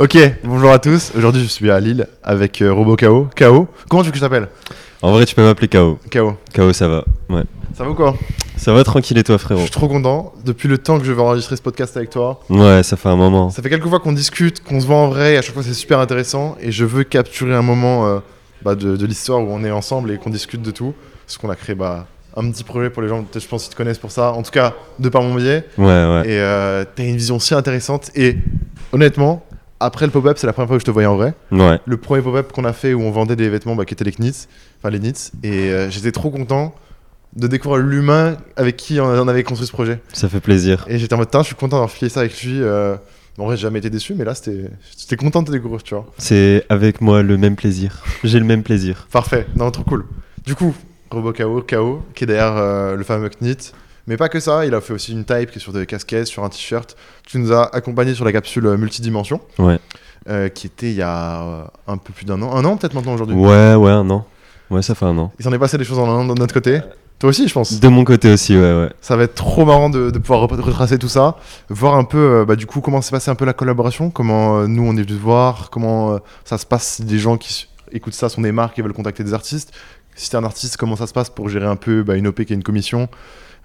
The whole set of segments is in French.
Ok, bonjour à tous. Aujourd'hui, je suis à Lille avec euh, Robo KO. KO, comment tu veux que je t'appelle? En vrai, tu peux m'appeler KO. KO. KO, ça va. Ouais. Ça va ou quoi? Ça va tranquille et toi, Je frérot suis trop content. Depuis le temps que je vais enregistrer ce podcast avec toi, Ouais, ça fait un moment. ça fait quelques fois qu'on discute, qu'on se voit en vrai, et à chaque fois c'est super intéressant. Et je veux capturer un moment euh, bah, de, de l'histoire où on est ensemble et qu'on discute de tout. Parce qu'on a créé bah, un petit projet pour les gens, peut-être je pense qu'ils te connaissent pour ça. En tout cas, de par mon biais. Ouais, ouais. Et euh, t'as une vision si intéressante. Et honnêtement, après le pop-up, c'est la première fois que je te voyais en vrai. Ouais. le premier pop-up qu'on a fait où on vendait des vêtements bah, qui étaient les Knits, enfin les Knits, et euh, j'étais trop content de découvrir l'humain avec qui on, avait construit ce projet. Ça fait plaisir. Et j'étais en mode, je suis content d'avoir filé ça avec lui. euh, en vrai, j'ai jamais été déçu, mais là, c'était, j'étais content de te découvrir, tu vois. C'est avec moi le même plaisir. J'ai le même plaisir. Parfait, non, trop cool. Du coup, Robo KO, KO, qui est derrière euh, le fameux Knit. Mais pas que ça, il a fait aussi une type qui est sur des casquettes, sur un t-shirt. Tu nous as accompagné sur la capsule euh, multidimension, Ouais. euh, qui était il y a euh, un peu plus d'un an. Un an peut-être maintenant aujourd'hui. Ouais, ouais, un an. Ouais, ça fait un an. Il s'en est passé des choses en un an de notre côté. Toi aussi, je pense. De mon côté aussi, ouais, ouais. Ça va être trop marrant de, de pouvoir retracer tout ça, voir un peu, euh, bah, du coup, comment s'est passé un peu la collaboration, comment euh, nous on est venu te voir, comment euh, ça se passe si des gens qui écoutent ça sont des marques et veulent contacter des artistes. Si t'es un artiste, comment ça se passe pour gérer un peu bah, une OP qui est une commission?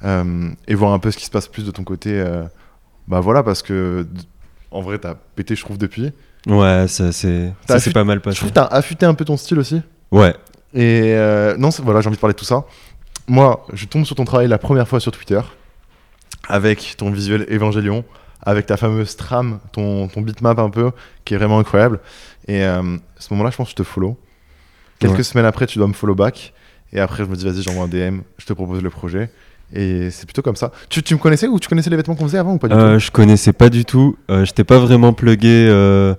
Et voir un peu ce qui se passe plus de ton côté. euh, bah voilà, parce que en vrai, t'as pété, je trouve, depuis. Ouais, ça c'est affûté- pas mal Je passé. trouve que t'as affûté un peu ton style aussi. Ouais. Et euh, non, voilà, j'ai envie de parler de tout ça. Moi, je tombe sur ton travail la première fois sur Twitter, avec ton visuel Évangélion, avec ta fameuse trame, ton, ton bitmap un peu, qui est vraiment incroyable. Et euh, à ce moment-là, je pense que je te follow. Quelques Ouais. semaines après, tu dois me follow back. Et après, je me dis, vas-y, j'envoie un DM, je te propose le projet. Et c'est plutôt comme ça. Tu, tu me connaissais ou tu connaissais les vêtements qu'on faisait avant ou pas du Euh, tout je connaissais pas du tout. Euh, J'étais pas vraiment plugué euh,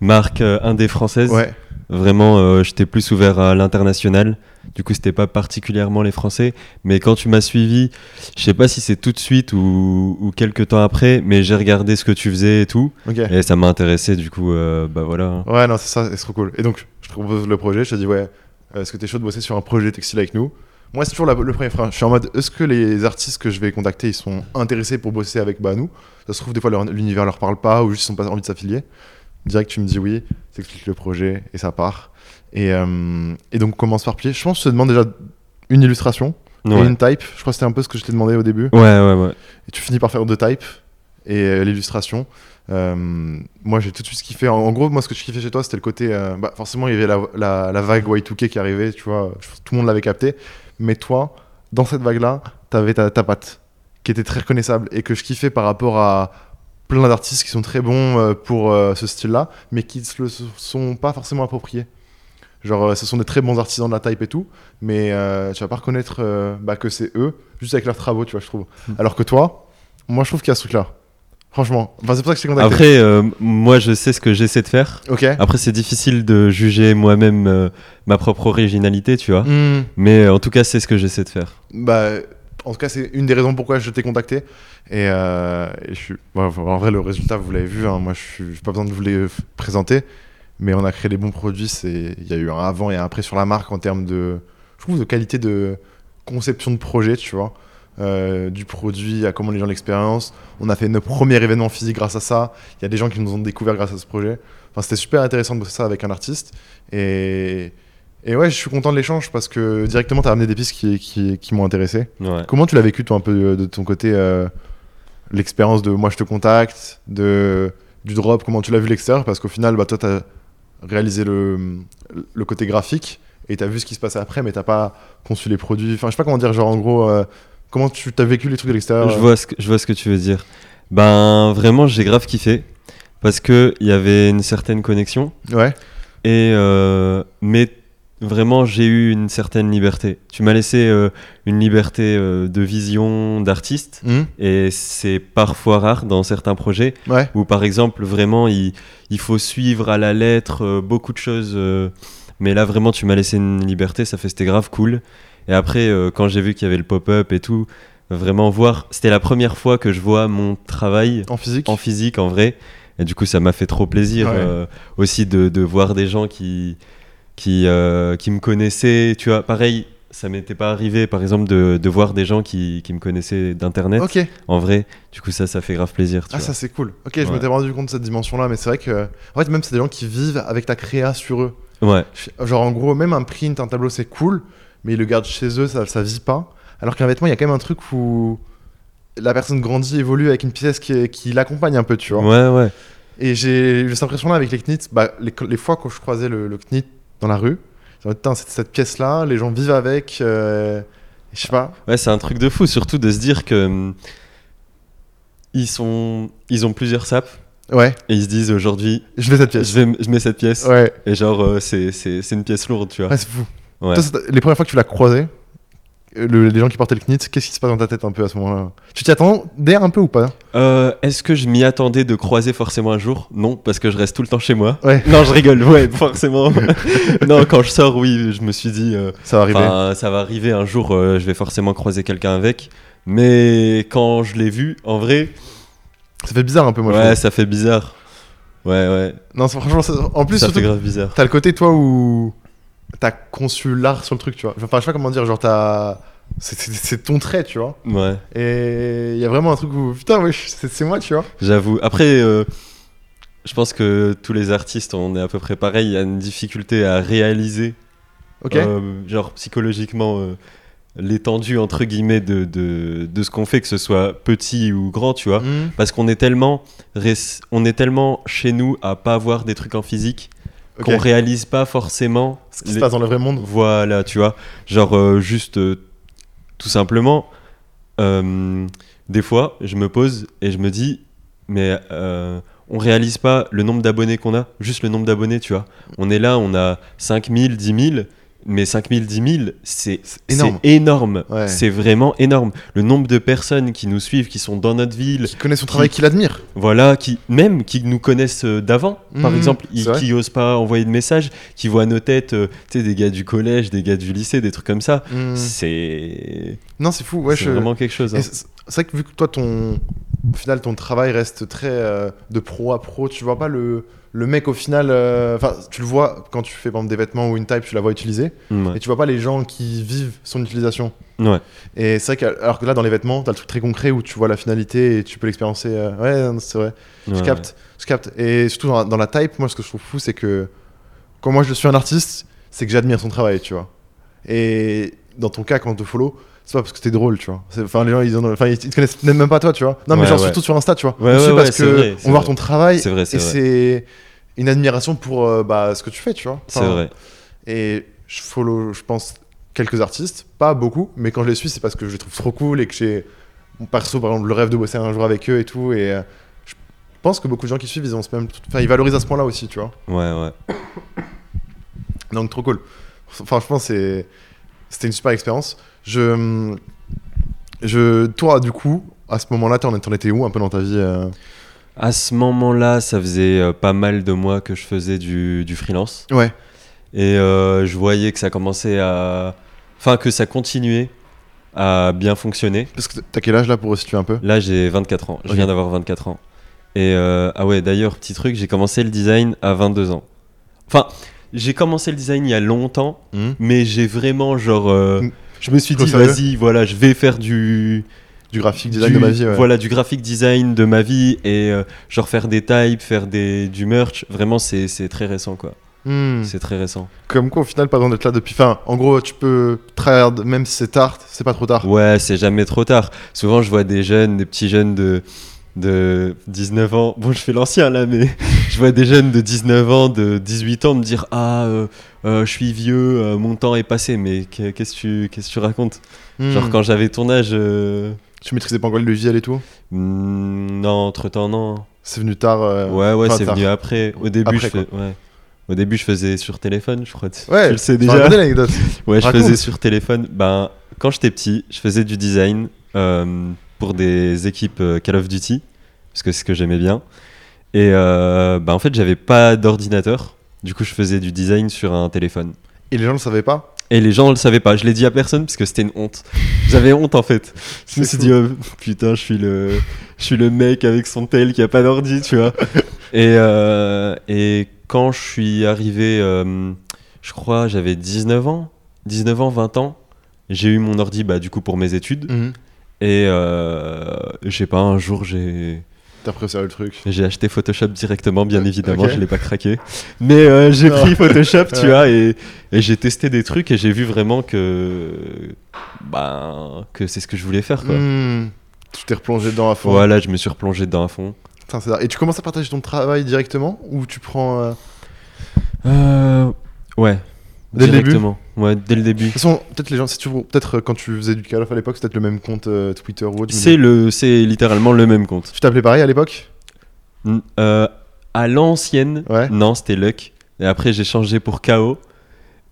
marque euh, indé française. Ouais, Vraiment, euh, j'étais plus ouvert à l'international. Du coup, c'était pas particulièrement les Français. Mais quand tu m'as suivi, je sais pas si c'est tout de suite ou, ou quelques temps après, mais j'ai regardé ce que tu faisais et tout. ok. Et ça m'a intéressé, du coup, bah voilà. Ouais, non, c'est ça, c'est trop cool. Et donc, je te propose le projet, je te dis, ouais, est-ce que t'es chaud de bosser sur un projet textile avec nous? Moi, c'est toujours la- le premier frein. Je suis en mode, est-ce que les artistes que je vais contacter, ils sont intéressés pour bosser avec bah, nous Ça se trouve, des fois, leur- l'univers leur parle pas ou juste ils ont pas envie de s'affilier. Direct, tu me dis oui, t'expliques le projet et ça part. Et, euh, et donc, on commence par pied. Je pense que je te demande déjà une illustration et une type. Je crois que c'était un peu ce que je t'ai demandé au début. Ouais, ouais, ouais. Et tu finis par faire deux types et euh, l'illustration. Euh, moi, j'ai tout de suite kiffé. En, en gros, moi, ce que je kiffais chez toi, c'était le côté. euh, bah, forcément, il y avait la, la, la vague Y2K qui arrivait, tu vois. tout le monde l'avait capté. Mais toi, dans cette vague-là, t'avais ta, ta patte qui était très reconnaissable et que je kiffais par rapport à plein d'artistes qui sont très bons euh, pour euh, ce style-là, mais qui se le sont pas forcément appropriés. Genre, euh, ce sont des très bons artisans de la type et tout, mais euh, tu vas pas reconnaître euh, bah, que c'est eux, juste avec leurs travaux, tu vois, je trouve. Alors que toi, moi, je trouve qu'il y a ce truc-là. Franchement. Enfin, c'est pour ça que je t'ai contacté. Après, euh, moi, je sais ce que j'essaie de faire. ok. Après, c'est difficile de juger moi-même euh, ma propre originalité, tu vois. Hmm. Mais euh, en tout cas, c'est ce que j'essaie de faire. Bah, en tout cas, c'est une des raisons pourquoi je t'ai contacté. Et, et je suis. enfin, en vrai, le résultat, vous l'avez vu. hein, moi, je suis. j'ai pas besoin de vous les présenter. Mais on a créé des bons produits. Il y a eu un avant et un après sur la marque en termes de. Je trouve de qualité de conception de projet, tu vois. Euh, du produit, à comment les gens l'expérience. On a fait nos premiers événements physiques grâce à ça. Il y a des gens qui nous ont découvert grâce à ce projet. Enfin, c'était super intéressant de bosser ça avec un artiste. Et, et ouais, je suis content de l'échange parce que directement, tu as amené des pistes qui, qui, qui m'ont intéressé. Ouais. Comment tu l'as vécu, toi, un peu de, de ton côté, euh, l'expérience de moi je te contacte, de, du drop, comment tu l'as vu l'extérieur? Parce qu'au final, bah, toi, tu as réalisé le, le côté graphique et tu as vu ce qui se passait après, mais tu pas conçu les produits. Enfin, je sais pas comment dire, genre en gros, euh, comment tu as vécu les trucs de l'extérieur Je vois, ce que, je vois ce que tu veux dire. Ben, vraiment, j'ai grave kiffé. Parce qu'il y avait une certaine connexion. Ouais, Et, euh, mais vraiment, j'ai eu une certaine liberté. Tu m'as laissé euh, une liberté euh, de vision d'artiste. Hmm Et c'est parfois rare dans certains projets ouais, où, par exemple, vraiment, il, il faut suivre à la lettre euh, beaucoup de choses. euh, mais là, vraiment, tu m'as laissé une liberté. Ça fait, c'était grave cool. Et après, euh, quand j'ai vu qu'il y avait le pop-up et tout, vraiment voir. C'était la première fois que je vois mon travail en physique. en physique, en vrai. Et du coup, ça m'a fait trop plaisir Ouais. euh, aussi de, de voir des gens qui, qui, euh, qui me connaissaient. Tu vois, pareil, ça m'était pas arrivé, par exemple, de, de voir des gens qui, qui me connaissaient d'internet. En vrai, du coup, ça, ça fait grave plaisir. Tu Ah, vois. ça c'est cool. Ok, je Ouais. m'étais rendu compte de cette dimension-là, mais c'est vrai que. En fait, même c'est des gens qui vivent avec ta créa sur eux. Ouais, Genre, en gros, même un print, un tableau, c'est cool, mais ils le gardent chez eux, ça, ça vit pas. Alors qu'un vêtement, il y a quand même un truc où la personne grandit, évolue avec une pièce qui, qui l'accompagne un peu, tu vois. ouais, ouais. Et j'ai eu cette impression-là avec les knits. Bah, les, les fois quand je croisais le, le knit dans la rue, j'ai Putain, c'est cette pièce-là, les gens vivent avec. euh, je sais pas. Ouais, c'est un truc de fou, surtout de se dire que. hum, Ils, sont, ils ont plusieurs sapes Ouais, et ils se disent aujourd'hui, je vais cette pièce. je, vais, je mets cette pièce Ouais, et genre, euh, c'est c'est- c'est une pièce lourde, tu vois. ouais c'est fou. Ouais. Toi, c'est- les premières fois que tu l'as croisé, le- les gens qui portaient le knit, qu'est-ce qui se passe dans ta tête un peu à ce moment-là? Tu t'y attendais un peu ou pas? Euh, Est-ce que je m'y attendais de croiser forcément un jour? Non, parce que je reste tout le temps chez moi. Ouais, Non, je rigole, ouais, forcément. non, quand je sors, oui, je me suis dit, euh, ça va arriver. ça va arriver un jour, euh, je vais forcément croiser quelqu'un avec. Mais quand je l'ai vu, en vrai, Ça fait bizarre un peu, moi. ouais, ça fait bizarre. Ouais, ouais, Non, franchement, ça- en plus, ça surtout, fait grave bizarre. t'as le côté, toi, où t'as conçu l'art sur le truc, tu vois. Enfin, je sais pas comment dire, genre, t'as. c'est- ton trait, tu vois. Ouais, Et il y a vraiment un truc où, putain, ouais, c'est moi, tu vois. j'avoue. Après, euh, je pense que tous les artistes, on est à peu près pareil. Il y a une difficulté à réaliser, Ok euh, genre psychologiquement, euh, l'étendue, entre guillemets, de, de, de ce qu'on fait, que ce soit petit ou grand, tu vois. Mhm. Parce qu'on est tellement, on est tellement chez nous à pas avoir des trucs en physique Ok. qu'on réalise pas forcément. Ce qui se passe dans le vrai monde. Voilà, tu vois. Genre, euh, juste, euh, tout simplement, euh, des fois, je me pose et je me dis, mais on réalise pas le nombre d'abonnés qu'on a, juste le nombre d'abonnés, tu vois. On est là, on a 5000, 10 000. Mais 5000, 10 000, c'est C'est énorme. c'est énorme. Ouais. C'est vraiment énorme. Le nombre de personnes qui nous suivent, qui sont dans notre ville, Qui connaît son travail, qui l'admire. voilà, qui même qui nous connaissent euh, d'avant, par Mhm, exemple, ils- qui osent pas envoyer de messages, qui voient nos têtes, euh, tu sais, des gars du collège, des gars du lycée, des trucs comme ça. Mhm. C'est Non, c'est fou. Ouais, c'est je... vraiment quelque chose. hein. C'est vrai que vu que toi, ton. Au final, ton travail reste très euh, de pro à pro. Tu vois pas le, le mec au final. euh, Enfin, tu le vois quand tu fais par exemple des vêtements ou une type, tu la vois utiliser. Ouais. Et tu vois pas les gens qui vivent son utilisation. Ouais. Et c'est vrai que, alors que là, dans les vêtements, t'as le truc très concret où tu vois la finalité et tu peux l'expériencer. euh, Ouais, c'est vrai. Je Ouais, capte. Je capte. Et surtout dans la, dans la type, moi, ce que je trouve fou, c'est que quand moi je suis un artiste, c'est que j'admire son travail, tu vois. Et dans ton cas, quand on te follow, c'est pas parce que t'es drôle, tu vois. Enfin, les gens, ils, en- enfin, ils te connaissent même pas toi, tu vois. Non, mais genre ouais. surtout sur Insta, tu vois. Ouais, ouais, parce que vrai, on voit ton travail. C'est vrai, c'est Et c'est une admiration pour euh, bah, ce que tu fais, tu vois. C'est vrai. Et je follow, je pense, quelques artistes, pas beaucoup, mais quand je les suis, c'est parce que je les trouve trop cool et que j'ai, mon perso, par exemple, le rêve de bosser un jour avec eux et tout. Et euh, je pense que beaucoup de gens qui suivent, ils ont ce même, enfin, ils valorisent à ce point-là aussi, tu vois. Ouais, ouais. Donc trop cool. Franchement, c'est, c'était une super expérience. Je, je, toi, du coup, à ce moment-là, t'en t'en étais où un peu dans ta vie euh À ce moment-là, ça faisait euh, pas mal de mois que je faisais du, du freelance. Ouais. Et euh, je voyais que ça commençait à. Enfin, que ça continuait à bien fonctionner. Parce que t'as quel âge là pour situer un peu? Là, j'ai 24 ans. Je viens d'avoir 24 ans. Et euh, ah ouais, d'ailleurs, petit truc, j'ai commencé le design à 22 ans. Enfin, j'ai commencé le design il y a longtemps, Hmm. mais j'ai vraiment genre. euh, Mm. Je me suis dit, vas-y, voilà, je vais faire du. Du graphique design du- de ma vie, ouais. Voilà, du graphic design de ma vie et euh, genre faire des types, faire des, du merch. Vraiment, c'est très récent, quoi. Hmm. C'est très récent. Comme quoi, au final, pas besoin d'être là depuis. Enfin, en gros, tu peux tryhard, même si c'est tard, c'est pas trop tard. Ouais, c'est jamais trop tard. Souvent, je vois des jeunes, des petits jeunes de, de 19 ans. Bon, je fais l'ancien là, mais je vois des jeunes de 19 ans, de 18 ans me dire Ah, euh, euh, je suis vieux, euh, mon temps est passé. Mais qu'est- qu'est-ce que tu, qu'est-ce que tu racontes? Hmm. Genre, quand j'avais ton âge. Tu maîtrisais pas encore le logiciel et tout? Hmm, non, entre temps, non. C'est venu tard. Ouais, ouais, enfin, c'est venu après. Au début, Après, je fais- ouais. Au début, je faisais sur téléphone, je crois. Tu- Ouais, tu le sais déjà. l'anecdote. Ouais, je Raconte. faisais sur téléphone. Ben, quand j'étais petit, je faisais du design pour des équipes Call of Duty, parce que c'est ce que j'aimais bien. Et euh, ben, en fait, j'avais pas d'ordinateur. Du coup, je faisais du design sur un téléphone. Et les gens le savaient pas? Et les gens ne le savaient pas. Je l'ai dit à personne parce que c'était une honte. J'avais honte en fait. Je me suis dit, oh, putain, je suis le, je suis le mec avec son tel qui a pas d'ordi, tu vois. et, euh, et quand je suis arrivé, euh, je crois, j'avais 19 ans, 19 ans, 20 ans. j'ai eu mon ordi bah, du coup pour mes études. Mhm. Et euh, je sais pas, un jour j'ai T'as sérieux le truc. j'ai acheté Photoshop directement, bien évidemment, Ok. je l'ai pas craqué. Mais euh, j'ai pris Photoshop, tu vois, et, et j'ai testé des trucs et j'ai vu vraiment que ben que c'est ce que je voulais faire quoi. Mhm. Tu t'es replongé dedans à fond. Voilà, je me suis replongé dedans à fond. Putain. Et tu commences à partager ton travail directement ou tu prends. euh, Euh, ouais. Dès le début directement. Ouais, dès le début. De toute façon, peut-être les gens, si tu peut-être quand tu faisais du Call of à l'époque, c'était le même compte euh, Twitter ou autre. C'est le, c'est littéralement le même compte. Tu t'appelais pareil à l'époque N- euh, à l'ancienne, Ouais. non, c'était Luck. Et après, j'ai changé pour KO.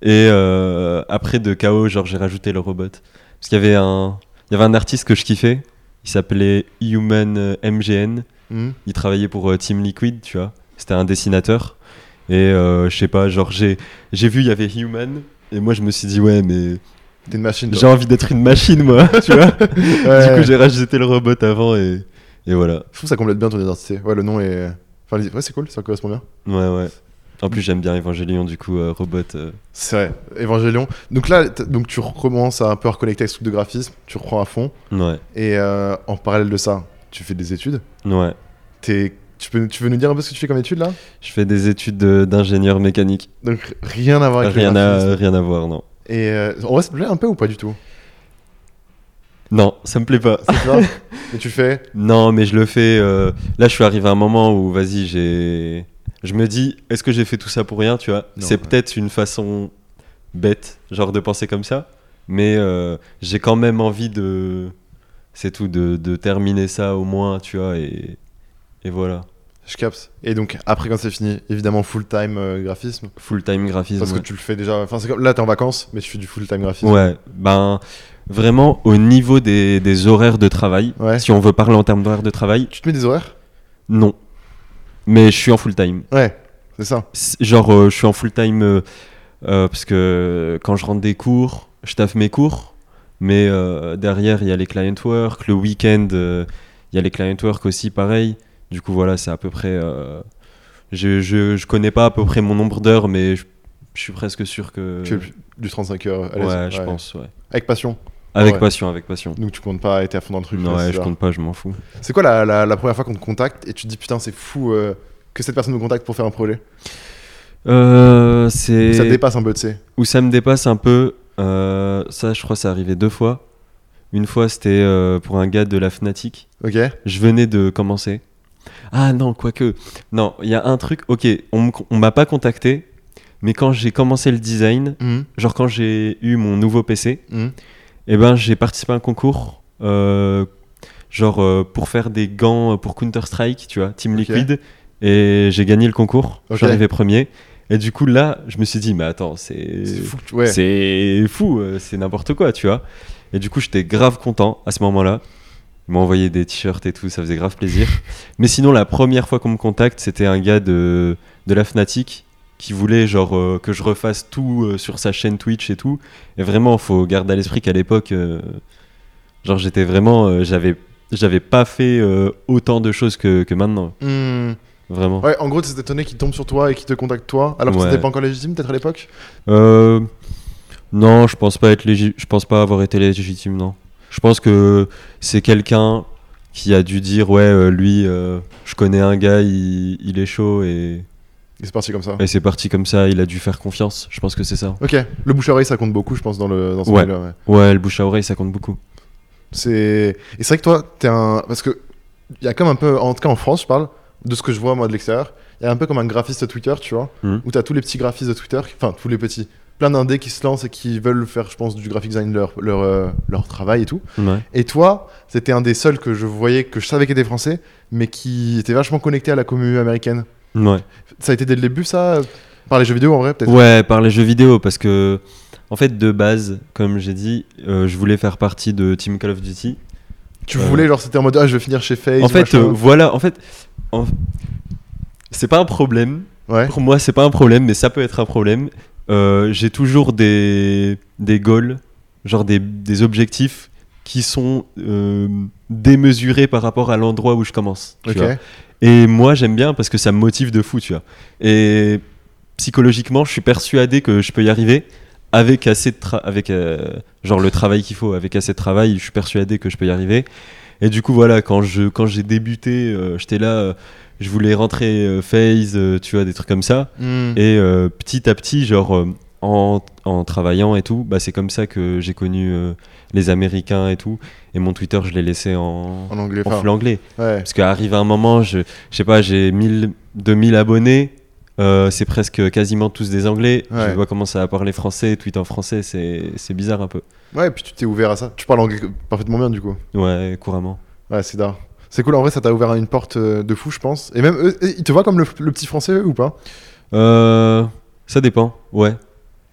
Et euh, après de KO, genre, j'ai rajouté le robot. Parce qu'il y avait un, il y avait un artiste que je kiffais. Il s'appelait Human MGN. Mhm. Il travaillait pour Team Liquid, tu vois. C'était un dessinateur. Et euh, je sais pas, genre, j'ai, vu, il y avait Human. Et moi, je me suis dit, ouais, mais T'es une machine. j'ai envie d'être une machine, moi, tu vois. Ouais. Du coup, j'ai rajouté le robot avant et, et voilà. Je trouve que ça complète bien ton identité. Ouais, le nom est. Enfin, ouais, c'est cool, ça correspond bien. Ouais, ouais. En plus, j'aime bien Evangelion, du coup, euh, robot. euh, C'est vrai, Evangelion. Donc là, donc tu recommences à un peu reconnecter avec ce truc de graphisme, tu reprends à fond. Ouais, Et euh, en parallèle de ça, tu fais des études. ouais. T'es- tu, peux, tu veux nous dire un peu ce que tu fais comme études là? Je fais des études de- d'ingénieur mécanique. Donc rien à voir avec Rien le à, rien à voir, non. Et euh, en vrai, ça te plaît un peu ou pas du tout? Non, ça me plaît pas. C'est Mais tu fais? Non, mais je le fais. euh, Là, je suis arrivé à un moment où, vas-y, j'ai. Je me dis, est-ce que j'ai fait tout ça pour rien, tu vois? C'est ouais. peut-être une façon bête, genre de penser comme ça, mais euh, j'ai quand même envie de. C'est tout, de, de terminer ça au moins, tu vois, et, et voilà. Je capte. Et donc après quand c'est fini, évidemment full time euh, graphisme. Full time graphisme. Parce que ouais. tu le fais déjà. Enfin, comme là, t'es en vacances, mais tu fais du full time graphisme. Ouais, ben vraiment au niveau des, des horaires de travail, Ouais. si on veut parler en termes d'horaires de travail, Tu te mets des horaires? non. Mais je suis en full time. Ouais, c'est ça. Genre, euh, je suis en full time euh, parce que quand je rentre des cours, je taffe mes cours, mais derrière il y a les client work, le week-end il y a les client work aussi, pareil. Du coup, voilà, c'est à peu près. euh, je, je, je connais pas à peu près mon nombre d'heures, mais je, je suis presque sûr que. Tu du 35 heures à ouais, je pense, ouais. Avec passion. Avec Ouais. passion, avec passion. Donc tu comptes pas être à fond dans le truc. Non, ouais, je ça. compte pas, je m'en fous. C'est quoi la, la- la première fois qu'on te contacte et tu te dis putain c'est fou euh, que cette personne me contacte pour faire un projet? Euh, c'est Ça te dépasse un peu, tu sais? où ça me dépasse un peu. euh, ça, je crois, c'est arrivé deux fois. Une fois, c'était pour un gars de la Fnatic. Ok Je venais de commencer. Ah non, quoique. Non, il y a un truc. Ok, on on m'a pas contacté, mais quand j'ai commencé le design, Mhm. genre quand j'ai eu mon nouveau PC, Mhm. eh ben j'ai participé à un concours. euh, genre euh, pour faire des gants pour Counter Strike, tu vois, Team. Liquid, et j'ai gagné le concours. Je suis Ok. arrivé premier. Et du coup là, je me suis dit, mais attends, fou. Ouais. c'est fou, euh, c'est n'importe quoi, tu vois. Et du coup, j'étais grave content à ce moment-là. Ils m'ont envoyé des t-shirts et tout, ça faisait grave plaisir. Mais sinon, la première fois qu'on me contacte, c'était un gars de, de la Fnatic qui voulait genre euh, que je refasse tout euh, sur sa chaîne Twitch et tout. Et vraiment, faut garder à l'esprit qu'à l'époque, euh, genre j'étais vraiment, euh, j'avais, j'avais pas fait autant de choses que, que maintenant, Mhm. vraiment. Ouais, en gros, tu t'es étonné qu'il tombe sur toi et qu'il te contacte toi, alors que Ouais. c'était pas encore légitime peut-être à l'époque? Euh, non, je pense pas être légi- je pense pas avoir été légitime, non. Je pense que c'est quelqu'un qui a dû dire ouais, euh, lui, euh, je connais un gars, il, il est chaud et, Et c'est parti comme ça. et c'est parti comme ça. Il a dû faire confiance. Je pense que c'est ça. Ok, le bouche à oreille ça compte beaucoup, je pense, dans, le, dans ce Ouais. milieu-là, ouais. Ouais, le bouche à oreille, ça compte beaucoup. C'est... Et c'est vrai que toi, t'es un. Parce que. Il y a comme un peu. En tout cas en France, je parle, de ce que je vois moi de l'extérieur. Il y a un peu comme un graphiste Twitter, tu vois, Mhm. où t'as tous les petits graphistes de Twitter, enfin tous les petits, plein d'indés qui se lancent et qui veulent faire, je pense, du graphic design leur, leur, euh, leur travail et tout. Ouais. Et toi, c'était un des seuls que je voyais, que je savais qu'il était français, mais qui était vachement connecté à la communauté américaine. Ouais. Ça a été dès le début, ça Par les jeux vidéo en vrai, peut-être? Ouais, par les jeux vidéo, parce que, en fait, de base, comme j'ai dit, euh, je voulais faire partie de Team Call of Duty. Tu Euh, voulais, genre, c'était en mode, ah, je vais finir chez FaZe. en fait, voilà, en fait, en- c'est pas un problème. ouais. Pour moi, c'est pas un problème, mais ça peut être un problème. Euh, j'ai toujours des, des goals, genre des, des objectifs qui sont euh, démesurés par rapport à l'endroit où je commence. tu Ok. vois. Et moi, j'aime bien parce que ça me motive de fou, tu vois. Et psychologiquement, je suis persuadé que je peux y arriver avec assez de avec euh, Genre le travail qu'il faut. Avec assez de travail, je suis persuadé que je peux y arriver. Et du coup, voilà, quand je quand j'ai débuté, euh, j'étais là, je voulais rentrer euh, phase, euh, tu vois, des trucs comme ça. Hmm. Et euh, petit à petit, genre euh, en, en travaillant et tout, bah, c'est comme ça que j'ai connu euh, les Américains et tout. Et mon Twitter, je l'ai laissé en, En anglais. en full anglais. ouais. Parce qu'arrive un moment, je, je sais pas, j'ai 1000, 2000 abonnés. euh, c'est presque quasiment tous des anglais. Ouais. Je dois commencer à parler français, tweet en français, c'est c'est bizarre un peu. Ouais, puis tu t'es ouvert à ça. Tu parles anglais parfaitement bien du coup. Ouais, couramment. Ouais, c'est d'art. C'est cool, en vrai, ça t'a ouvert une porte euh, de fou, je pense. Et même, eux, ils te voient comme le, le petit français, eux, ou pas? Euh, ça dépend, ouais.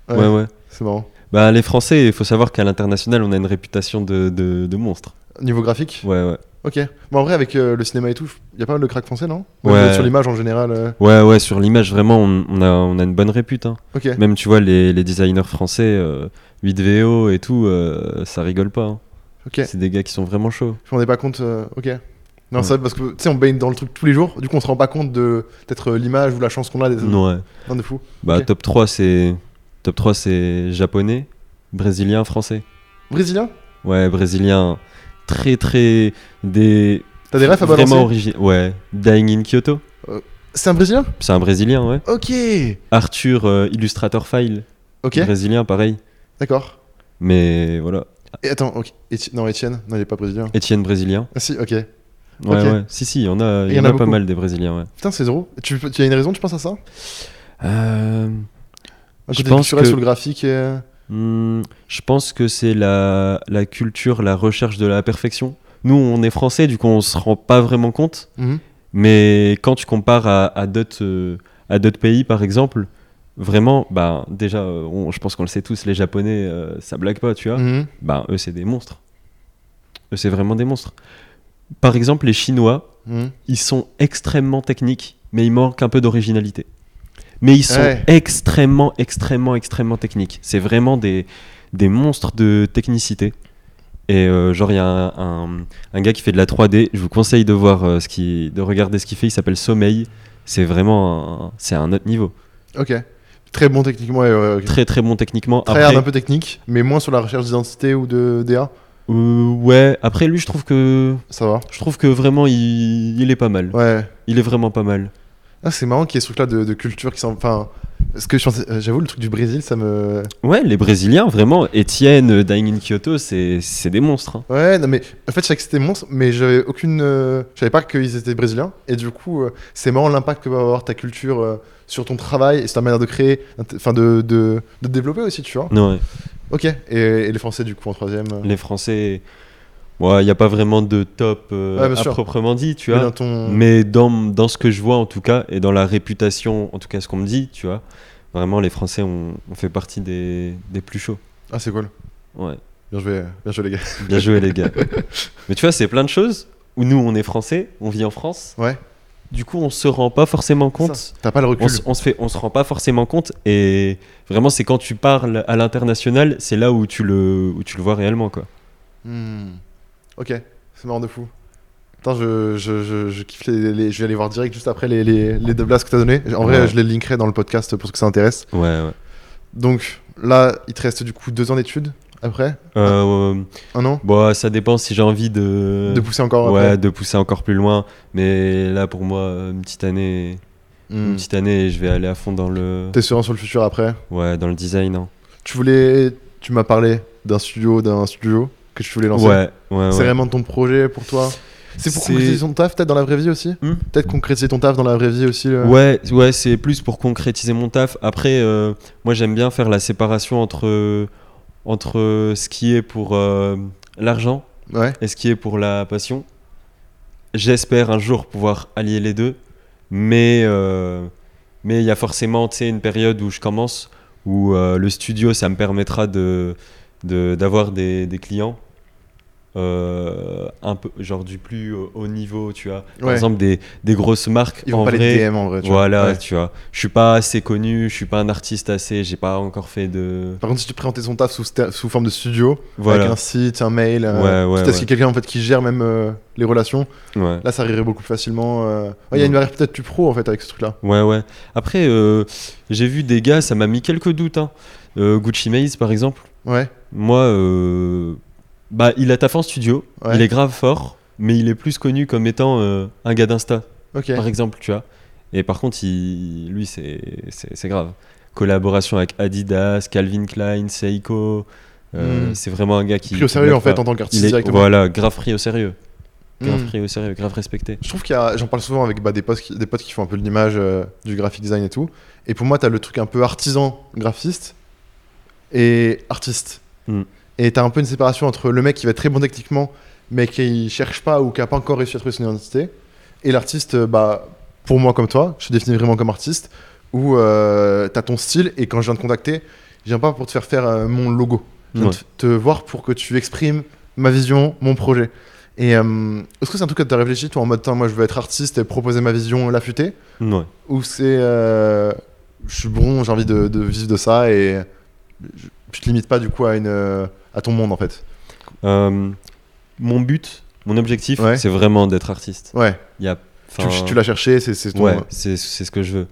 Ouais, ouais. C'est marrant. Bah, les Français, il faut savoir qu'à l'international, on a une réputation de, de, de monstre. Niveau graphique? Ouais, ouais. Ok. Bon, en vrai, avec euh, le cinéma et tout, il y a pas mal de crack français, non? Même, Ouais. euh, Sur l'image en général. euh, Ouais, ouais, sur l'image, vraiment, on, on a, on a une bonne répute. hein. Ok. Même, tu vois, les, les designers français, euh, 8VO et tout, euh, ça rigole pas. hein. Ok. C'est des gars qui sont vraiment chauds. Je m'en rendais pas compte. euh, ok. Non, Ouais. c'est vrai, parce que tu sais, on baigne dans le truc tous les jours. Du coup, on se rend pas compte de peut-être euh, l'image ou la chance qu'on a. Des... Ouais. Non, de fou. Bah, top 3, c'est top 3, c'est japonais, brésilien, français. Brésilien? Ouais, brésilien, très, très. Des. T'as des refs à balancer Vraiment. Ouais. Dying in Kyoto. C'est un Brésilien? C'est un brésilien, ouais. Ok. Arthur, euh, Illustrator File. Ok. Brésilien, pareil. D'accord. Mais voilà. Et attends, ok. Eti- Non, Etienne, non, il est pas brésilien. Étienne brésilien. Ah si, ok. Ouais, Ok. ouais. Si, si, il y en a, y en a, pas mal des brésiliens, ouais. Putain, c'est drôle. Tu, tu as une raison, tu penses à ça? Euh, Je pense que- sur le graphique. et- hmm, je pense que c'est la, la culture, la recherche de la perfection. Nous, on est français, du coup, on se rend pas vraiment compte. Mhm. Mais quand tu compares à, à d'autres euh, à d'autres pays, par exemple, vraiment, bah, déjà, euh, on- je pense qu'on le sait tous, les Japonais, euh, ça blague pas, tu vois. Mhm. Bah, eux, c'est des monstres. Eux, c'est vraiment des monstres. Par exemple, les Chinois, Mhm. ils sont extrêmement techniques, mais ils manquent un peu d'originalité. Mais ils sont Ouais. extrêmement, extrêmement, extrêmement techniques. C'est vraiment des, des monstres de technicité. Et euh, genre, il y a un, un- un gars qui fait de la 3D. Je vous conseille de voir euh, ce qui, de regarder ce qu'il fait. Il s'appelle Sommeil. C'est vraiment, un- c'est un autre niveau. Ok. Très bon techniquement. Très, très bon techniquement. Très Après, hard, un peu technique, mais moins sur la recherche d'identité ou de DA. Euh, ouais. Après, lui, je trouve que, Ça va. je trouve que vraiment, il, il est pas mal. Ouais. Il est vraiment pas mal. Ah, c'est marrant qu'il y ait ce truc-là de, de culture qui s'en. Enfin. Parce que je pensais- euh, j'avoue, le truc du Brésil, ça me. Ouais, les Brésiliens, vraiment. Étienne, euh, Dying in Kyoto, c'est des monstres. hein. Ouais, non, mais en fait, je savais que c'était monstre, mais j'avais aucune. euh, Je savais pas qu'ils étaient brésiliens. Et du coup, euh, c'est marrant l'impact que va avoir ta culture sur ton travail et sur ta manière de créer, enfin de, de, de développer aussi, tu vois. Ouais. Ok. Et, et les Français, du coup, en troisième. euh, Les Français, il n'y a pas vraiment de top euh, Ouais, à proprement dit, tu mais vois. dans ton. Mais dans, dans ce que je vois, en tout cas, et dans la réputation, en tout cas, ce qu'on me dit, tu vois, vraiment, les Français ont, fait partie des, des plus chauds. Ah, c'est cool. Ouais. Bien joué, bien joué, les gars. Bien joué, les gars. Mais tu vois, c'est plein de choses où nous, on est Français, on vit en France. Ouais. Du coup, on se rend pas forcément compte. T'as pas le recul. On, on se fait, on se rend pas forcément compte et vraiment c'est quand tu parles à l'international, c'est là où tu le, où tu le vois réellement quoi. Hmm. Ok, c'est marrant de fou. Attends, je, je, je, je kiffe les, les- Je vais aller voir direct juste après les, les, les deux blasts que t'as donné. En vrai, Ouais. je les linkerai dans le podcast pour ceux que ça intéresse. Ouais. ouais. Donc là, il te reste du coup deux ans d'études après Euh, Un an bon, ça dépend si j'ai envie de, De pousser encore ouais, après de pousser encore plus loin. Mais là pour moi, une petite année, une Hmm. petite année, et je vais aller à fond dans le, T'es serein sur le futur après ouais, dans le design. hein. Tu voulais. Tu m'as parlé d'un studio, d'un studio que tu voulais lancer. Ouais, ouais, C'est ouais. vraiment ton projet pour toi? C'est pour concrétiser ton taf peut-être dans la vraie vie aussi? Hmm? Peut-être concrétiser ton taf dans la vraie vie aussi le- Ouais, ouais, c'est plus pour concrétiser mon taf. Après, euh, moi j'aime bien faire la séparation entre, entre ce qui est pour euh, l'argent Ouais. et ce qui est pour la passion. J'espère un jour pouvoir allier les deux, mais euh, mais il y a forcément une période où je commence, où euh, le studio, ça me permettra de de- d'avoir des, des clients. Euh, un peu genre du plus haut- haut niveau tu vois par Ouais. exemple des, des grosses marques Ils vont en pas vrai, les DM en vrai. tu vois. voilà, Ouais. tu vois. Je suis pas assez connu, je suis pas un artiste assez, j'ai pas encore fait de. Par contre, si tu présentais son taf sous, forme de studio, Voilà. avec un site, un mail, euh, Ouais, ouais, peut-être ouais. qu'il y a quelqu'un en fait qui gère même euh, les relations, Ouais. là ça arriverait beaucoup plus facilement. euh. Ouais, Il y a Ouais. une variété peut-être plus pro en fait avec ce truc-là. Ouais, ouais. Après, euh, j'ai vu des gars, ça m'a mis quelques doutes. hein. Euh, Gucci Maze, par exemple. Ouais. Moi, euh, bah, il a taffé en studio, Ouais. il est grave fort, mais il est plus connu comme étant euh, un gars d'Insta, Ok. par exemple, tu vois. Et par contre, il, lui, c'est c'est- c'est grave. Collaboration avec Adidas, Calvin Klein, Seiko. euh, Hmm. C'est vraiment un gars qui. Pris au qui sérieux en fait pas. en tant Il qu'artiste est, directement. Voilà, grave pris au sérieux. Grave Hmm. pris au sérieux, grave respecté. Je trouve qu'il y a, j'en parle souvent avec bah, des, potes qui, des potes qui font un peu l'image euh, du graphic design et tout. Et pour moi, tu as le truc un peu artisan graphiste et artiste. Mm. Et tu as un peu une séparation entre le mec qui va être très bon techniquement, mais qui cherche pas ou qui a pas encore réussi à trouver son identité, et l'artiste, euh, bah, pour moi comme toi, je te définis vraiment comme artiste, où euh, tu as ton style, et quand je viens te contacter, je viens pas pour te faire faire euh, mon logo. Je viens Ouais. te, te voir pour que tu exprimes ma vision, mon projet. Et euh, est-ce que c'est un truc que tu as réfléchi, toi, en mode, moi je veux être artiste et proposer ma vision l'affûtée Ouais. Ou c'est. je suis bon, j'ai envie de, de vivre de ça et je, je te limite pas du coup à, une, à ton monde en fait Euh, mon but, mon objectif, Ouais. c'est vraiment d'être artiste. Ouais, Il y a, tu, l'as cherché, c'est ton. Ouais, c'est ce que je veux.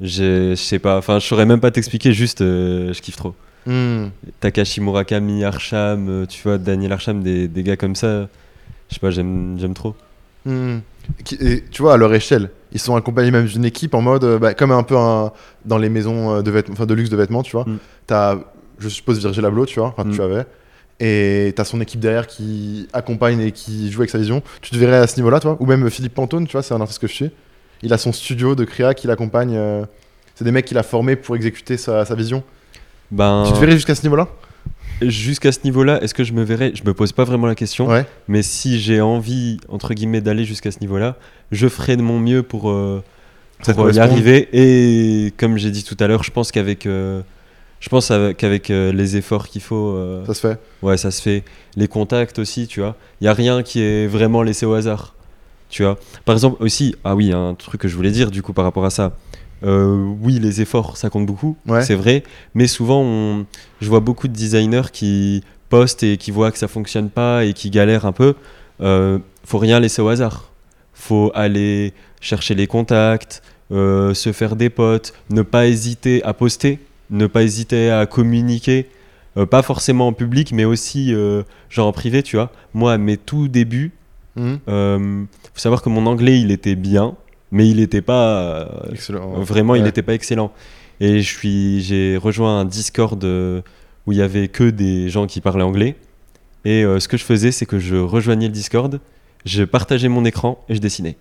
Je sais pas, enfin, je saurais même pas t'expliquer, juste euh, je kiffe trop. Hmm. Takashi Murakami, Arsham, euh, tu vois, Daniel Arsham, des, des gars comme ça, je sais pas, j'aime trop. Hmm. Et tu vois, à leur échelle, ils sont accompagnés même d'une équipe en mode, bah, comme un peu un- dans les maisons de, vêtements, de luxe de vêtements, tu vois. Mm. T'as, je suppose, Virgil Abloh, tu vois, enfin, Mm. tu avais. Et t'as son équipe derrière qui accompagne et qui joue avec sa vision. Tu te verrais à ce niveau-là, toi? Ou même Philippe Pantone, tu vois, c'est un artiste que je suis. Il a son studio de créa qui l'accompagne. euh, c'est des mecs qu'il a formés pour exécuter sa, sa vision. Ben, Tu te verrais jusqu'à ce niveau-là? Jusqu'à ce niveau-là, est-ce que je me verrais? Je me pose pas vraiment la question, Ouais. mais si j'ai envie, entre guillemets, d'aller jusqu'à ce niveau-là, je ferai de mon mieux pour, euh, pour y arriver. Et comme j'ai dit tout à l'heure, je pense qu'avec euh, je pense avec- qu'avec euh, les efforts qu'il faut, euh, Ça se fait. ouais, ça se fait. Les contacts aussi, tu vois. Il y a rien qui est vraiment laissé au hasard, tu vois. Par exemple aussi, ah oui, un truc que je voulais dire du coup par rapport à ça. Euh, oui, les efforts, ça compte beaucoup, Ouais. c'est vrai. Mais souvent, on- je vois beaucoup de designers qui postent et qui voient que ça fonctionne pas et qui galèrent un peu. Euh, faut rien laisser au hasard. Faut aller chercher les contacts, euh, se faire des potes, ne pas hésiter à poster, ne pas hésiter à communiquer, euh, pas forcément en public, mais aussi euh, genre en privé, tu vois. Moi, à mes tout débuts, Hmm. euh, faut savoir que mon anglais, il était bien, mais il n'était pas Excellent. Vraiment, il n'était pas excellent. Et je suis, j'ai rejoint un Discord où il y avait que des gens qui parlaient anglais. Et ce que je faisais, c'est que je rejoignais le Discord, je partageais mon écran et je dessinais.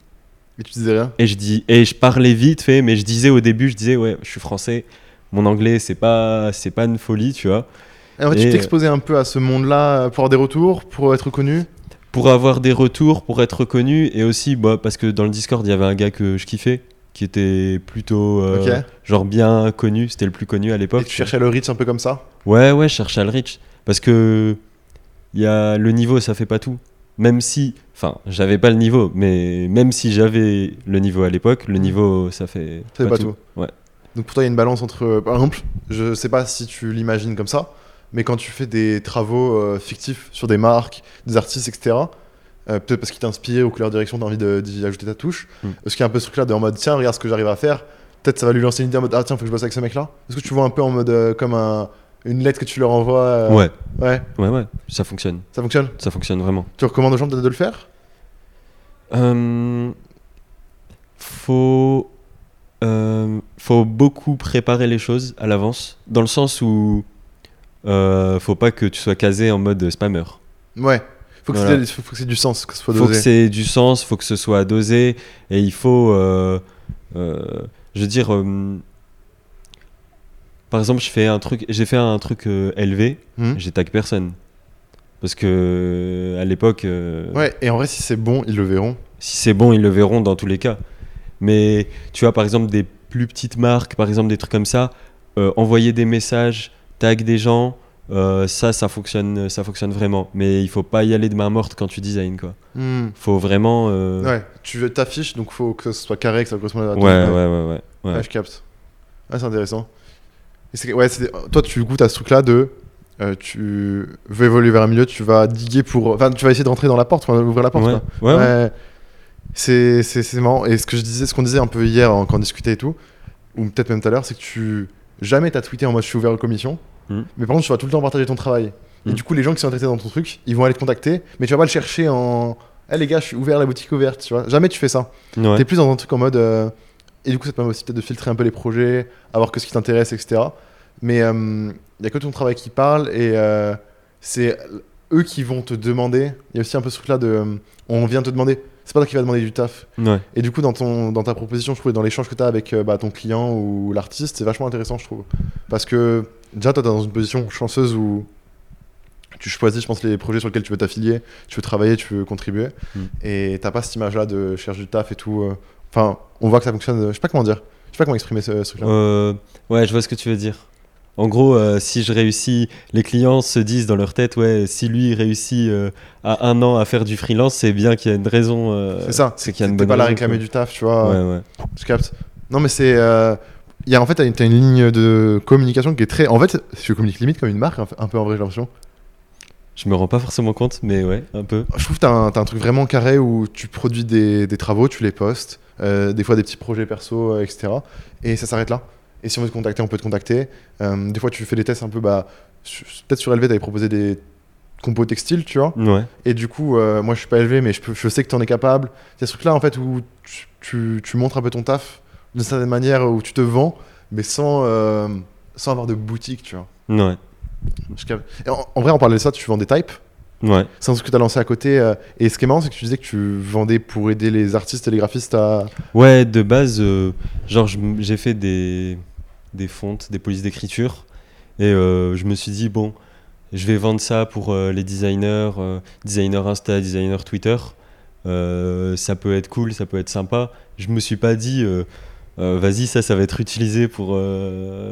Et tu disais rien? Et je dis, et je parlais vite fait, mais je disais au début, je disais ouais, je suis français, mon anglais c'est pas, c'est pas une folie, tu vois. Et en fait, Et, tu euh, t'exposais un peu à ce monde-là pour avoir des retours, pour être connu? Pour avoir des retours, pour être reconnu, et aussi bah, parce que dans le Discord, il y avait un gars que je kiffais, qui était plutôt euh, genre bien connu, c'était le plus connu à Et l'époque. tu cherchais le reach un peu comme ça? Ouais, ouais, je cherche à le reach. Parce que y a le niveau, ça fait pas tout. Même si, enfin, j'avais pas le niveau, mais même si j'avais le niveau à l'époque, le niveau, ça fait Ça fait pas tout. Ouais. Donc pour toi, il y a une balance entre. euh, Par exemple, je sais pas si tu l'imagines comme ça, mais quand tu fais des travaux euh, fictifs sur des marques, des artistes, etc., euh, peut-être parce qu'ils t'inspirent ou que leur direction, t'as envie de- d'y ajouter ta touche, Mm. est-ce qu'il y a un peu ce truc-là de en mode tiens, regarde ce que j'arrive à faire Peut-être ça va lui lancer une idée en mode ah tiens, faut que je bosse avec ce mec-là Est-ce que tu vois un peu en mode euh, comme un- une lettre que tu leur envoies Ouais, Ouais, ouais, ouais, ça fonctionne. ça fonctionne? Ça fonctionne vraiment. Tu recommandes aux gens peut-être de le faire? Faut, euh, faut beaucoup préparer les choses à l'avance, dans le sens où euh, faut pas que tu sois casé en mode spammer. Ouais. Faut que Voilà. c'est du sens, que ce soit faut que dosé. c'est du sens, faut que ce soit dosé, et il faut, euh, euh, je veux dire, euh, par exemple, je fais un truc, j'ai fait un truc élevé, Hmm j'ai tag personne, parce que à l'époque, Ouais, et en vrai, si c'est bon, ils le verront. si c'est bon, ils le verront dans tous les cas. Mais tu vois, par exemple, des plus petites marques, par exemple, des trucs comme ça, euh, envoyer des messages, tag des gens, euh, ça, ça fonctionne, ça fonctionne vraiment. Mais il faut pas y aller de main morte quand tu design, quoi. Hmm. Faut vraiment. euh, Ouais, tu veux- t'affiches, donc faut que ce soit carré, que ça corresponde à ouais, ton- ouais, ouais, ouais, ouais. Ouais, je capte. Ouais, c'est intéressant. Et ouais, toi, tu goûtes à ce truc-là de. euh, tu veux évoluer vers un milieu, tu vas diguer pour. Enfin, tu vas essayer de rentrer dans la porte, enfin, ouvrir la porte. Ouais, quoi. ouais, ouais. C'est, marrant. Et ce que je disais, ce qu'on disait un peu hier hein, quand on discutait et tout, ou peut-être même tout à l'heure, c'est que tu. Jamais t'as tweeté en mode je suis ouvert aux commissions. Mm. Mais par contre, tu vas tout le temps partager ton travail. Et Mm. du coup, les gens qui sont intéressés dans ton truc, ils vont aller te contacter, mais tu vas pas le chercher en. Eh les gars, je suis ouvert, la boutique ouverte, tu vois. Jamais tu fais ça. Ouais. T'es plus dans un truc en mode. euh, Et du coup, ça te permet aussi peut-être de filtrer un peu les projets, avoir que ce qui t'intéresse, etc. Mais il y a que ton travail qui parle et euh, c'est eux qui vont te demander. Il y a aussi un peu ce truc-là de. euh, on vient te demander. C'est pas toi qui va demander du taf. Ouais. Et du coup, dans, ton, dans ta proposition, je trouve, et dans l'échange que tu as avec euh, bah, ton client ou l'artiste, c'est vachement intéressant, je trouve. Parce que déjà, toi, tu es dans une position chanceuse où tu choisis, je pense, les projets sur lesquels tu veux t'affilier, tu veux travailler, tu veux contribuer. Mm. Et t'as pas cette image-là de chercher du taf et tout. euh. Enfin, on voit que ça fonctionne. euh, Je sais pas comment dire. Je sais pas comment exprimer ce, ce truc-là. Euh, ouais, je vois ce que tu veux dire. En gros, euh, si je réussis, les clients se disent dans leur tête, ouais, si lui réussit euh, à un an à faire du freelance, c'est bien qu'il y a une raison. euh, c'est ça. C'est qu'il y a une bonne pas raison, réclamer du taf, tu vois. Ouais, ouais. Je capte. Non, mais c'est. il y a, en fait, t'as une, ligne de communication qui est très. En fait, je communique limite comme une marque, un, peu en vrai, j'ai l'impression. Je me rends pas forcément compte, mais ouais, un peu. Je trouve que t'as un, t'as un truc vraiment carré où tu produis des, des travaux, tu les postes, des fois des petits projets perso, etc. Et ça s'arrête là. Et si on veut te contacter, on peut te contacter. Euh, des fois, tu fais des tests un peu. Bah, Peut-être sur LV, t'avais proposé des compos textiles, tu vois. Ouais. Et du coup, euh, moi, je suis pas élevé, mais je, peux, je sais que t'en es capable. Il y a ce truc-là, en fait, où tu, tu, tu montres un peu ton taf d'une certaine manière, où tu te vends, mais sans, euh, sans avoir de boutique, tu vois. Ouais. Je en, en vrai, on parlait de ça, tu vends des types. Ouais. C'est un truc que tu as lancé à côté. euh, et ce qui est marrant, c'est que tu disais que tu vendais pour aider les artistes et les graphistes à. Ouais, de base, euh, genre, j'ai fait des, des fontes, des polices d'écriture. Et euh, je me suis dit, bon, je vais vendre ça pour euh, les designers, euh, designers Insta, designers Twitter. Euh, ça peut être cool, ça peut être sympa. Je me suis pas dit, vas-y, ça, ça va être utilisé pour,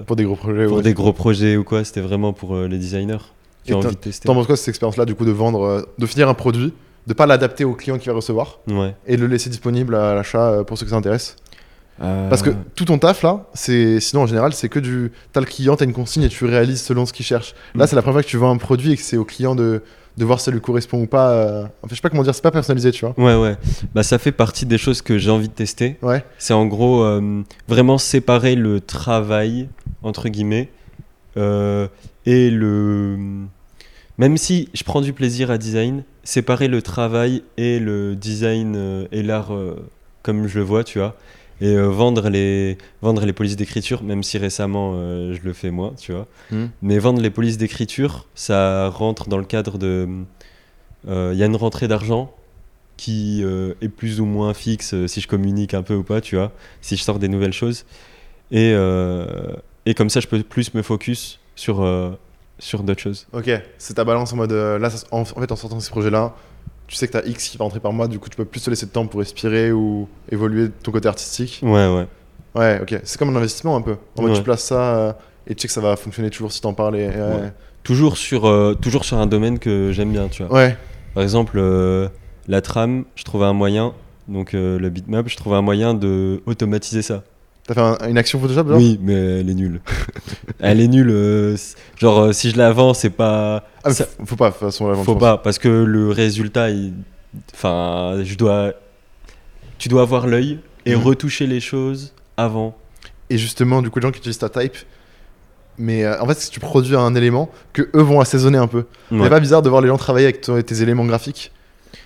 Pour des gros projets. pour ouais. des gros projets ou quoi. C'était vraiment pour les designers qui ont envie de tester. T'en penses quoi cette expérience-là, du coup, de vendre, de finir un produit, de pas l'adapter au client qui va recevoir Ouais. et de le laisser disponible à l'achat pour ceux que ça intéresse Parce que Euh, tout ton taf là, c'est sinon en général, c'est que du. T'as le client, t'as une consigne et tu réalises selon ce qu'il cherche. Là, Mm. c'est la première fois que tu vends un produit et que c'est au client de, de voir si ça lui correspond ou pas. euh. En fait, je sais pas comment dire, c'est pas personnalisé, tu vois. Ouais, ouais. Bah, ça fait partie des choses que j'ai envie de tester. Ouais. C'est en gros euh, vraiment séparer le travail, entre guillemets, euh, et le. Même si je prends du plaisir à design, séparer le travail et le design euh, et l'art euh, comme je le vois, tu vois. Et euh, vendre, les, vendre les polices d'écriture, même si récemment euh, je le fais moi, tu vois. Mm. Mais vendre les polices d'écriture, ça rentre dans le cadre de. euh, Il y a une rentrée d'argent qui euh, est plus ou moins fixe euh, si je communique un peu ou pas, tu vois, si je sors des nouvelles choses. Et, euh, et comme ça, je peux plus me focus sur, euh, sur d'autres choses. Ok, c'est ta balance en mode. euh, là, ça- en, en fait, en sortant ces projets-là, tu sais que t'as X qui va rentrer par mois, du coup, tu peux plus te laisser de temps pour respirer ou évoluer ton côté artistique. Ouais, ouais. Ouais, ok. C'est comme un investissement un peu. En mode, Ouais. tu places ça euh, et tu sais que ça va fonctionner toujours si t'en parles. Et, ouais. Ouais. Toujours, sur, euh, toujours sur un domaine que j'aime bien, tu vois. Ouais. Par exemple, euh, la trame, je trouvais un moyen, donc le bitmap, je trouvais un moyen de automatiser ça. T'as fait un- une action Photoshop genre Oui, mais elle est nulle. elle est nulle. euh, genre, euh, si je la vends, c'est pas. Ah, ça- faut- pas, de toute façon, la vente, Faut pas, parce que le résultat, il- enfin, je dois, tu dois avoir l'œil et Mhm. retoucher les choses avant. Et justement, du coup, les gens qui utilisent ta type. Mais euh, en fait, si tu produis un élément que eux vont assaisonner un peu. Ouais. C'est pas bizarre de voir les gens travailler avec tes éléments graphiques.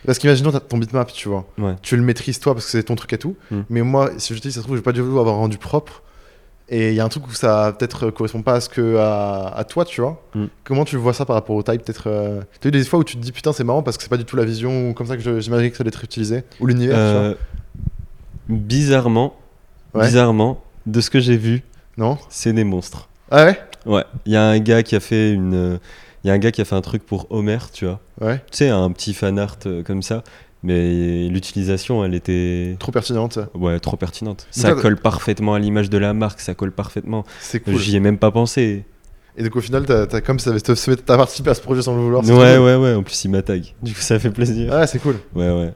Parce qu'imaginons ton bitmap, tu vois. Ouais. Tu le maîtrises toi parce que c'est ton truc et tout. Mm. Mais moi, si je te dis, ça se trouve, je vais pas du tout avoir rendu propre. Et il y a un truc où ça peut-être euh, correspond pas à ce que à, à toi, tu vois. Mm. Comment tu vois ça par rapport au type Peut-être. euh, T'as eu des fois où tu te dis putain, c'est marrant parce que c'est pas du tout la vision ou comme ça que j'imaginais que ça allait être utilisé ou l'univers, tu Euh, bizarrement, Ouais. bizarrement, de ce que j'ai vu. Non c'est des monstres. Ah ouais? Ouais. Il y a un gars qui a fait une, euh, il y a un gars qui a fait un truc pour Homer, tu vois. Ouais. Tu sais, un petit fan art euh, comme ça. Mais l'utilisation, elle était Trop pertinente. ouais, trop pertinente. Mais Ça ça- colle parfaitement à l'image de la marque, ça colle parfaitement. C'est cool. J'y ai même pas pensé. Et donc au final, t'as t'as comme ça, t'as t'as participé à ce projet sans le vouloir. c'est Ouais, cool. ouais, ouais. En plus, il m'attaque. Du coup, ça fait plaisir. Ah, c'est cool. Ouais, ouais.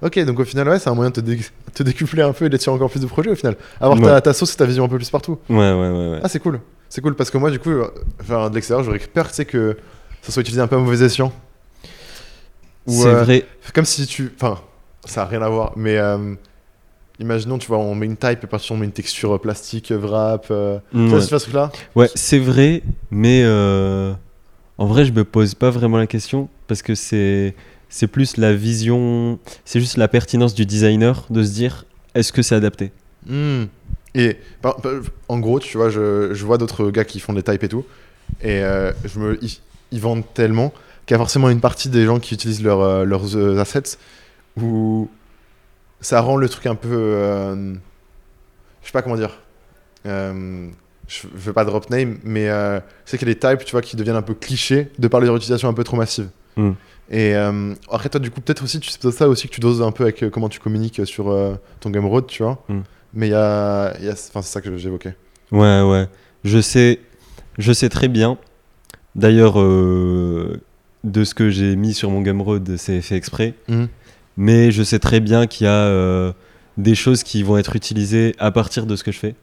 Ok, donc au final, ouais, c'est un moyen de te, dé- te décupler un peu et d'être sur encore plus de projets au final. Avoir ta, ta sauce et ta vision un peu plus partout. Ouais, ouais, ouais. ouais. Ah, c'est cool. C'est cool parce que moi, du coup, enfin, de l'extérieur, j'aurais peur, que ça soit utilisé un peu à mauvais escient. C'est euh, vrai. Comme si tu. Enfin, ça a rien à voir, mais. euh, imaginons, tu vois, on met une type et par on met une texture euh, plastique, wrap. euh, Mm, Tu vois, ce truc-là? Ouais, c'est vrai, mais en vrai, je me pose pas vraiment la question parce que c'est c'est plus la vision, c'est juste la pertinence du designer de se dire est-ce que c'est adapté? Hmm. Et par- par- en gros, tu vois, je, je vois d'autres gars qui font des types et tout, et euh, je me, ils, ils vendent tellement qu'il y a forcément une partie des gens qui utilisent leur, euh, leurs euh, assets où ça rend le truc un peu, je sais pas comment dire. Je je veux pas drop name, mais c'est qu'il y a des types, tu vois, qui deviennent un peu clichés de par leur utilisation un peu trop massive. Hmm. Et après, toi, du coup, peut-être aussi, tu- peut-être ça aussi que tu doses un peu avec comment tu communiques sur ton game road, tu vois. Hmm. Mais il y a, y a- c'est ça que j'évoquais. Ouais, ouais. Je sais, je sais très bien. D'ailleurs, euh, de ce que j'ai mis sur mon Gumroad, c'est fait exprès. Hmm. Mais je sais très bien qu'il y a euh, des choses qui vont être utilisées à partir de ce que je fais.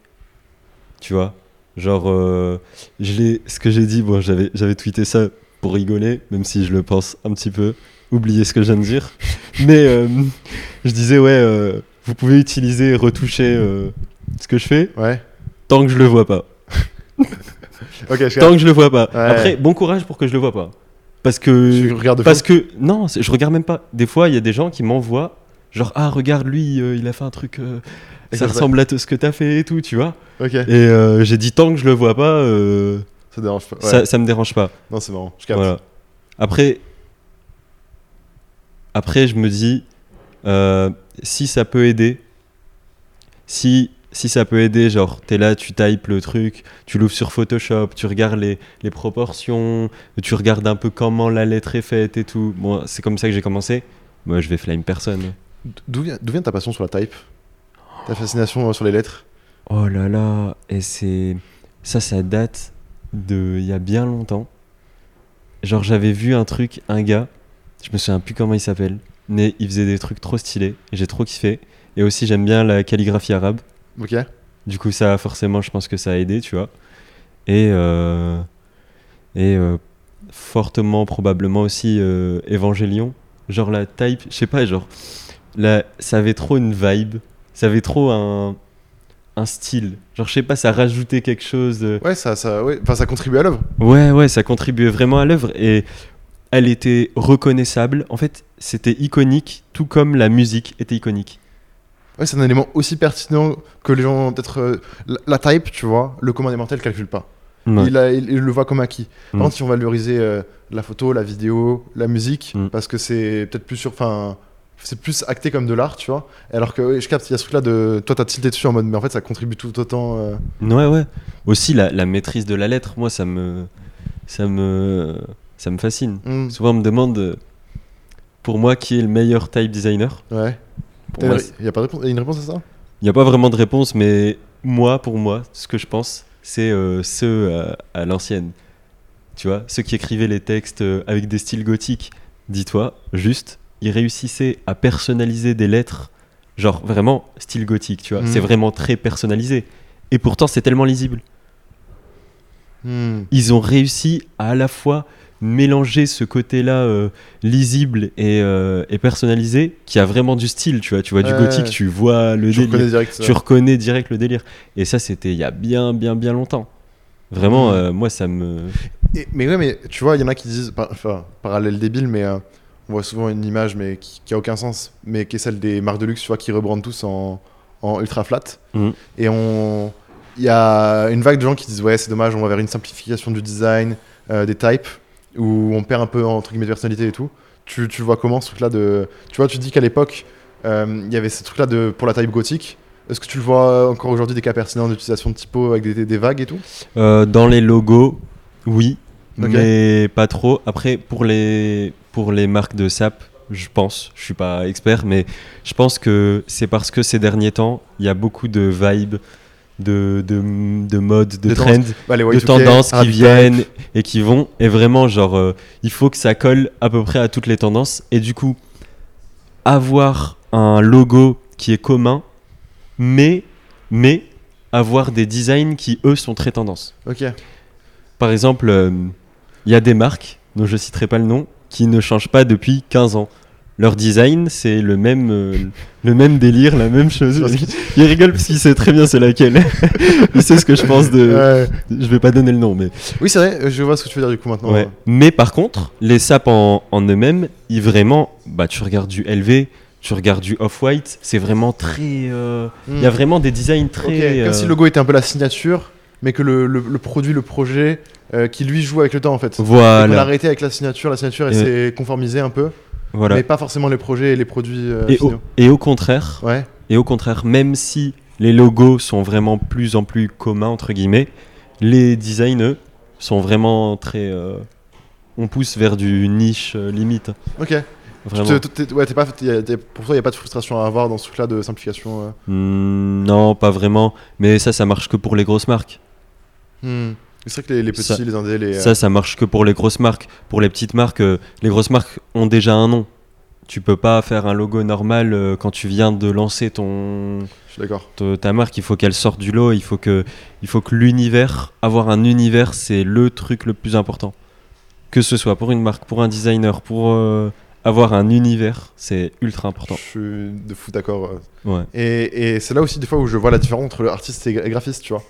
Tu vois? Genre, euh, je ce que j'ai dit, bon, j'avais j'avais tweeté ça pour rigoler, même si je le pense un petit peu. Oubliez ce que je viens de dire. Mais euh, je disais, ouais, vous pouvez utiliser et retoucher euh, ce que je fais Ouais. tant que je le vois pas. Je Tant que je le vois pas. Ouais. Après, bon courage pour que je le vois pas. Parce que. tu regardes Parce que. Non, je regarde même pas. Des fois, il y a des gens qui m'envoient. Genre, ah, regarde, lui, euh, il a fait un truc. euh, ça ressemble à ce que t'as fait et tout, tu vois. Et j'ai dit, tant que je le vois pas, ça dérange pas. Ouais. ça, ça me dérange pas. Non, c'est marrant. Je capte. Voilà. Après. Après, je me dis, euh, si ça peut aider, si, si ça peut aider, genre, t'es là, tu types le truc, tu l'ouvres sur Photoshop, tu regardes les, les proportions, tu regardes un peu comment la lettre est faite et tout. Bon, c'est comme ça que j'ai commencé. Moi, je vais flame personne. D'où vient, vient ta passion sur la type? Ta fascination euh, sur les lettres? Oh là là, et c'est. Ça, ça date de. Il y a bien longtemps. Genre, j'avais vu un truc, un gars, je me souviens plus comment il s'appelle, mais il faisait des trucs trop stylés, et j'ai trop kiffé. Et aussi, j'aime bien la calligraphie arabe. Ok. Du coup, ça, forcément, je pense que ça a aidé, tu vois. Et. euh, Et. euh, fortement, probablement aussi, euh, Évangélion. Genre, la type, je sais pas, genre. Là, ça avait trop une vibe. Ça avait trop un. Un style. Genre, je sais pas, ça rajoutait quelque chose. de- Ouais, ça, ça, ouais. Enfin, ça contribue à l'œuvre. Ouais, ouais, ça contribuait vraiment à l'œuvre et elle était reconnaissable. En fait, c'était iconique, tout comme la musique était iconique. Ouais, c'est un élément aussi pertinent que les gens, peut-être. euh, la, la type, tu vois, le commun des mortels calcule pas. Ouais. Il, a- il- il le voit comme acquis. Par Mm. contre, si on valoriser euh, la photo, la vidéo, la musique, Mm. parce que c'est peut-être plus sur. Enfin, c'est plus acté comme de l'art, tu vois. Alors que ouais, je capte, il y a ce truc-là de. Toi, t'as tilté dessus en mode, mais en fait, ça contribue tout autant. euh, Ouais, ouais. Aussi, la, la maîtrise de la lettre, moi, ça me. Ça me. Ça me fascine. mm, Souvent, on me demande, euh, pour moi, qui est le meilleur type designer. Ouais. Il y a pas de une réponse à ça? Il n'y a pas vraiment de réponse, mais moi, pour moi, ce que je pense, c'est euh, ceux euh, à l'ancienne. Tu vois, ceux qui écrivaient les textes avec des styles gothiques. Dis-toi, juste, ils réussissaient à personnaliser des lettres, genre vraiment style gothique, tu vois. Mhm. C'est vraiment très personnalisé. Et pourtant, c'est tellement lisible. Hmm. Ils ont réussi à à la fois mélanger ce côté-là euh, lisible et, euh, et personnalisé qui a vraiment du style, tu vois. Tu vois du Ouais. gothique, tu vois le délire reconnais direct ça. tu reconnais direct le délire. Et ça, c'était il y a bien, bien, bien longtemps. Vraiment, euh, moi, ça me. Et- mais ouais, mais tu vois, il y en a qui disent, par- enfin, parallèle débile, mais on voit souvent une image, mais qui, qui a aucun sens, mais qui est celle des marques de luxe, tu vois, qui rebrandent tous en, en ultra flat. Mhm. Et on, il y a une vague de gens qui disent, ouais, c'est dommage, on va vers une simplification du design, des types, où on perd un peu entre guillemets de personnalité et tout. Tu, tu vois comment ce truc-là de, tu vois, tu dis qu'à l'époque, euh, il y avait ce truc-là de pour la type gothique. Est-ce que tu le vois encore aujourd'hui des cas pertinents d'utilisation de typo avec des, vagues et tout? Euh, dans les logos, oui, mais pas trop. Après, pour les, pour les marques de SAP, je pense, je suis pas expert, mais je pense que c'est parce que ces derniers temps, il y a beaucoup de vibes, de, de, de modes, de Des trends, Bah, de Y2K, tendances qui viennent et qui vont. Et vraiment, genre, euh, il faut que ça colle à peu près à toutes les tendances. Et du coup, avoir un logo qui est commun, mais, mais avoir des designs qui, eux, sont très tendances. Ok. Par exemple, euh, il y a des marques, dont je citerai pas le nom, qui ne changent pas depuis 15 ans. Leur design, c'est le même, euh, le même délire, la même chose. Il rigole parce qu'il sait très bien c'est laquelle. Il sait ce que je pense de. Ouais. Je vais pas donner le nom, mais. Oui, c'est vrai, je vois ce que tu veux dire du coup maintenant. Ouais. Mais par contre, les sapes en, en eux-mêmes, ils vraiment. Bah, tu regardes du LV, tu regardes du Off-White, c'est vraiment très. euh, Il Hmm. y a vraiment des designs très. Comme si le logo était un peu la signature, mais que le, le- le produit, le projet, euh, qui lui joue avec le temps en fait. Et qu'on a Voilà. arrêté avec la signature, la signature Et- s'est conformisée un peu, voilà. mais pas forcément les projets et les produits euh, Et au, finaux. et au contraire, Ouais. et au contraire, même si les logos sont vraiment plus en plus communs entre guillemets, les designs eux, sont vraiment très. euh, on pousse vers du niche euh, limite. Ok. Vraiment. ouais, pas, pour toi, il n'y a pas de frustration à avoir dans ce truc-là de simplification. euh. Hmm, non, pas vraiment. Mais ça, ça marche que pour les grosses marques. Hmm. C'est vrai que les, les petits, Ça- les indés, les. Ça, ça marche que pour les grosses marques. Pour les petites marques, euh, les grosses marques ont déjà un nom. Tu peux pas faire un logo normal euh, quand tu viens de lancer ton, Je suis d'accord. ta marque. Il faut qu'elle sorte du lot. Il faut que, il faut que l'univers, avoir un univers, c'est le truc le plus important. Que ce soit pour une marque, pour un designer, pour euh, avoir un univers, c'est ultra important. Je suis de fou d'accord. Ouais. Et, et c'est là aussi des fois où je vois la différence entre artiste et le graphiste, tu vois.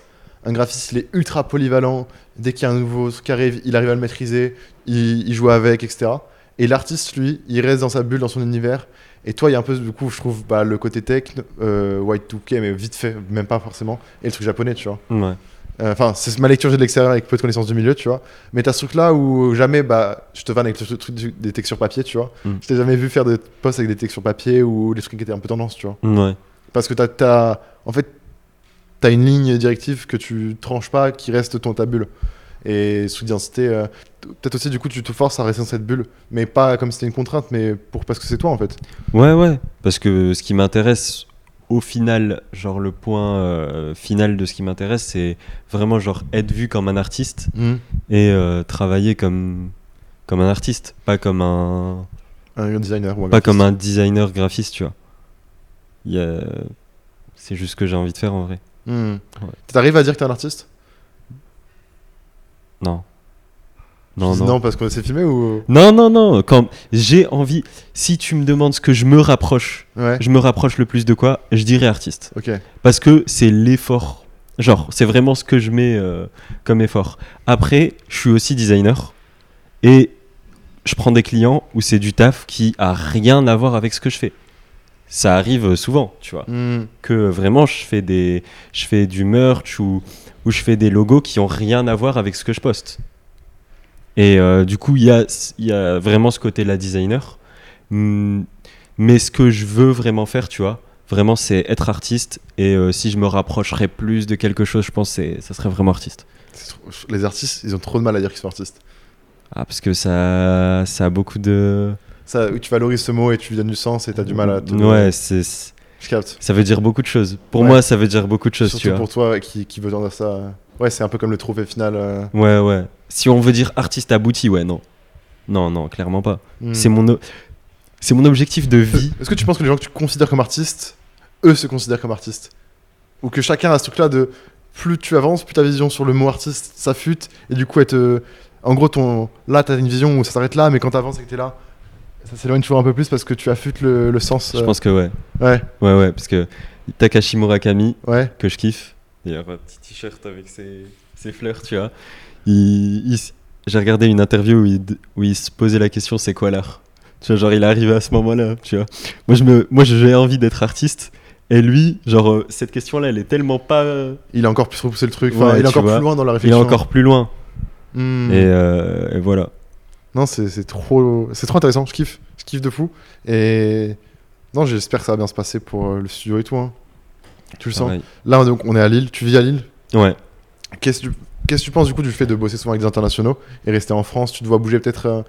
Un graphiste, il est ultra polyvalent. Dès qu'il y a un nouveau truc qui arrive, il arrive à le maîtriser, il, il joue avec, etc. Et l'artiste, lui, il reste dans sa bulle, dans son univers. Et toi, il y a un peu, du coup, je trouve, bah, le côté tech, euh, White2K, mais vite fait, même pas forcément. Et le truc japonais, tu vois. Ouais. Euh, Enfin, c'est ma lecture j'ai de l'extérieur avec peu de connaissance du milieu, tu vois. Mais t'as ce truc-là où jamais, bah, je te vanne avec le truc des sur papier, tu vois. Mm. Je t'ai jamais vu faire des posts avec des textes sur papier ou des trucs qui étaient un peu tendance, tu vois. Ouais. Parce que t'as, t'as- en fait, t'as une ligne directive que tu tranches pas, qui reste ton ta bulle. Et sous d'identité, euh, peut-être aussi du coup tu te forces à rester dans cette bulle, mais pas comme si c'était une contrainte, mais pour parce que c'est toi en fait. Ouais, ouais. Parce que ce qui m'intéresse au final, genre le point euh, final de ce qui m'intéresse, c'est vraiment genre être vu comme un artiste et euh, travailler comme, comme un artiste, pas comme un, Un designer ou un pas comme un designer graphiste, tu vois. A- C'est juste ce que j'ai envie de faire en vrai. Hmm. T'arrives à dire que t'es un artiste? Non. Non, non. parce que c'est filmé ou? Non, non, non. Quand j'ai envie, si tu me demandes ce que je me rapproche, Ouais. je me rapproche le plus de quoi, je dirais artiste. Ok. Parce que c'est l'effort. Genre, c'est vraiment ce que je mets euh, comme effort. Après, je suis aussi designer. Et je prends des clients où c'est du taf qui a rien à voir avec ce que je fais. Ça arrive souvent, tu vois. Hmm. Que vraiment, je fais, des, je fais du merch ou, ou je fais des logos qui ont rien à voir avec ce que je poste. Et euh, du coup, il y a, y a vraiment ce côté-là designer. Hmm, Mais ce que je veux vraiment faire, tu vois, vraiment, c'est être artiste. Et euh, si je me rapprocherais plus de quelque chose, je pense que ça serait vraiment artiste. Les artistes, ils ont trop de mal à dire qu'ils sont artistes. Ah, parce que ça, ça a beaucoup de. Ça, tu valorises ce mot et tu lui donnes du sens et t'as du mal à te. Ouais, c'est, Je capte. ça veut dire beaucoup de choses. Pour Ouais. moi, ça veut dire beaucoup de choses, Surtout tu vois. pour toi qui, qui veut dire ça. euh, Ouais, c'est un peu comme le trophée final. euh. Ouais, ouais. Si on veut dire artiste abouti, ouais, non. Non, non, clairement pas. Hmm. C'est mon, c'est mon objectif de vie. Est-ce que tu penses que les gens que tu considères comme artistes, eux se considèrent comme artistes? Ou que chacun a ce truc-là de plus tu avances, plus ta vision sur le mot artiste s'affûte, et du coup, elle te- en gros, ton... là, tu as une vision où ça s'arrête là, mais quand tu avances et que tu es là, ça s'éloigne toujours un peu plus parce que tu affûtes le, le sens. Je euh, pense que ouais. Ouais, Ouais, ouais, parce que Takashi Murakami, ouais. que je kiffe, d'ailleurs, un petit t-shirt avec ses, ses fleurs, tu vois. Il, il j'ai regardé une interview où il, où il se posait la question c'est quoi l'art? Tu vois, genre, il est arrivé à ce moment-là, tu vois. Moi, je me, moi, j'ai envie d'être artiste. Et lui, genre, euh, cette question-là, elle est tellement pas. euh, Il a encore plus repoussé le truc, enfin, Ouais, il est encore vois. plus loin dans la il est réflexion. encore plus loin. Et, euh, et voilà. Non, c'est trop, c'est trop intéressant. Je kiffe, je kiffe de fou. Et non, j'espère que ça va bien se passer pour euh, le studio et tout. hein. Tu le sens. Là, donc, on est à Lille. Tu vis à Lille? Ouais. Qu'est-ce que tu, qu'est-ce que tu penses du coup du fait de bosser souvent avec des internationaux et rester en France? Tu te vois bouger peut-être. euh,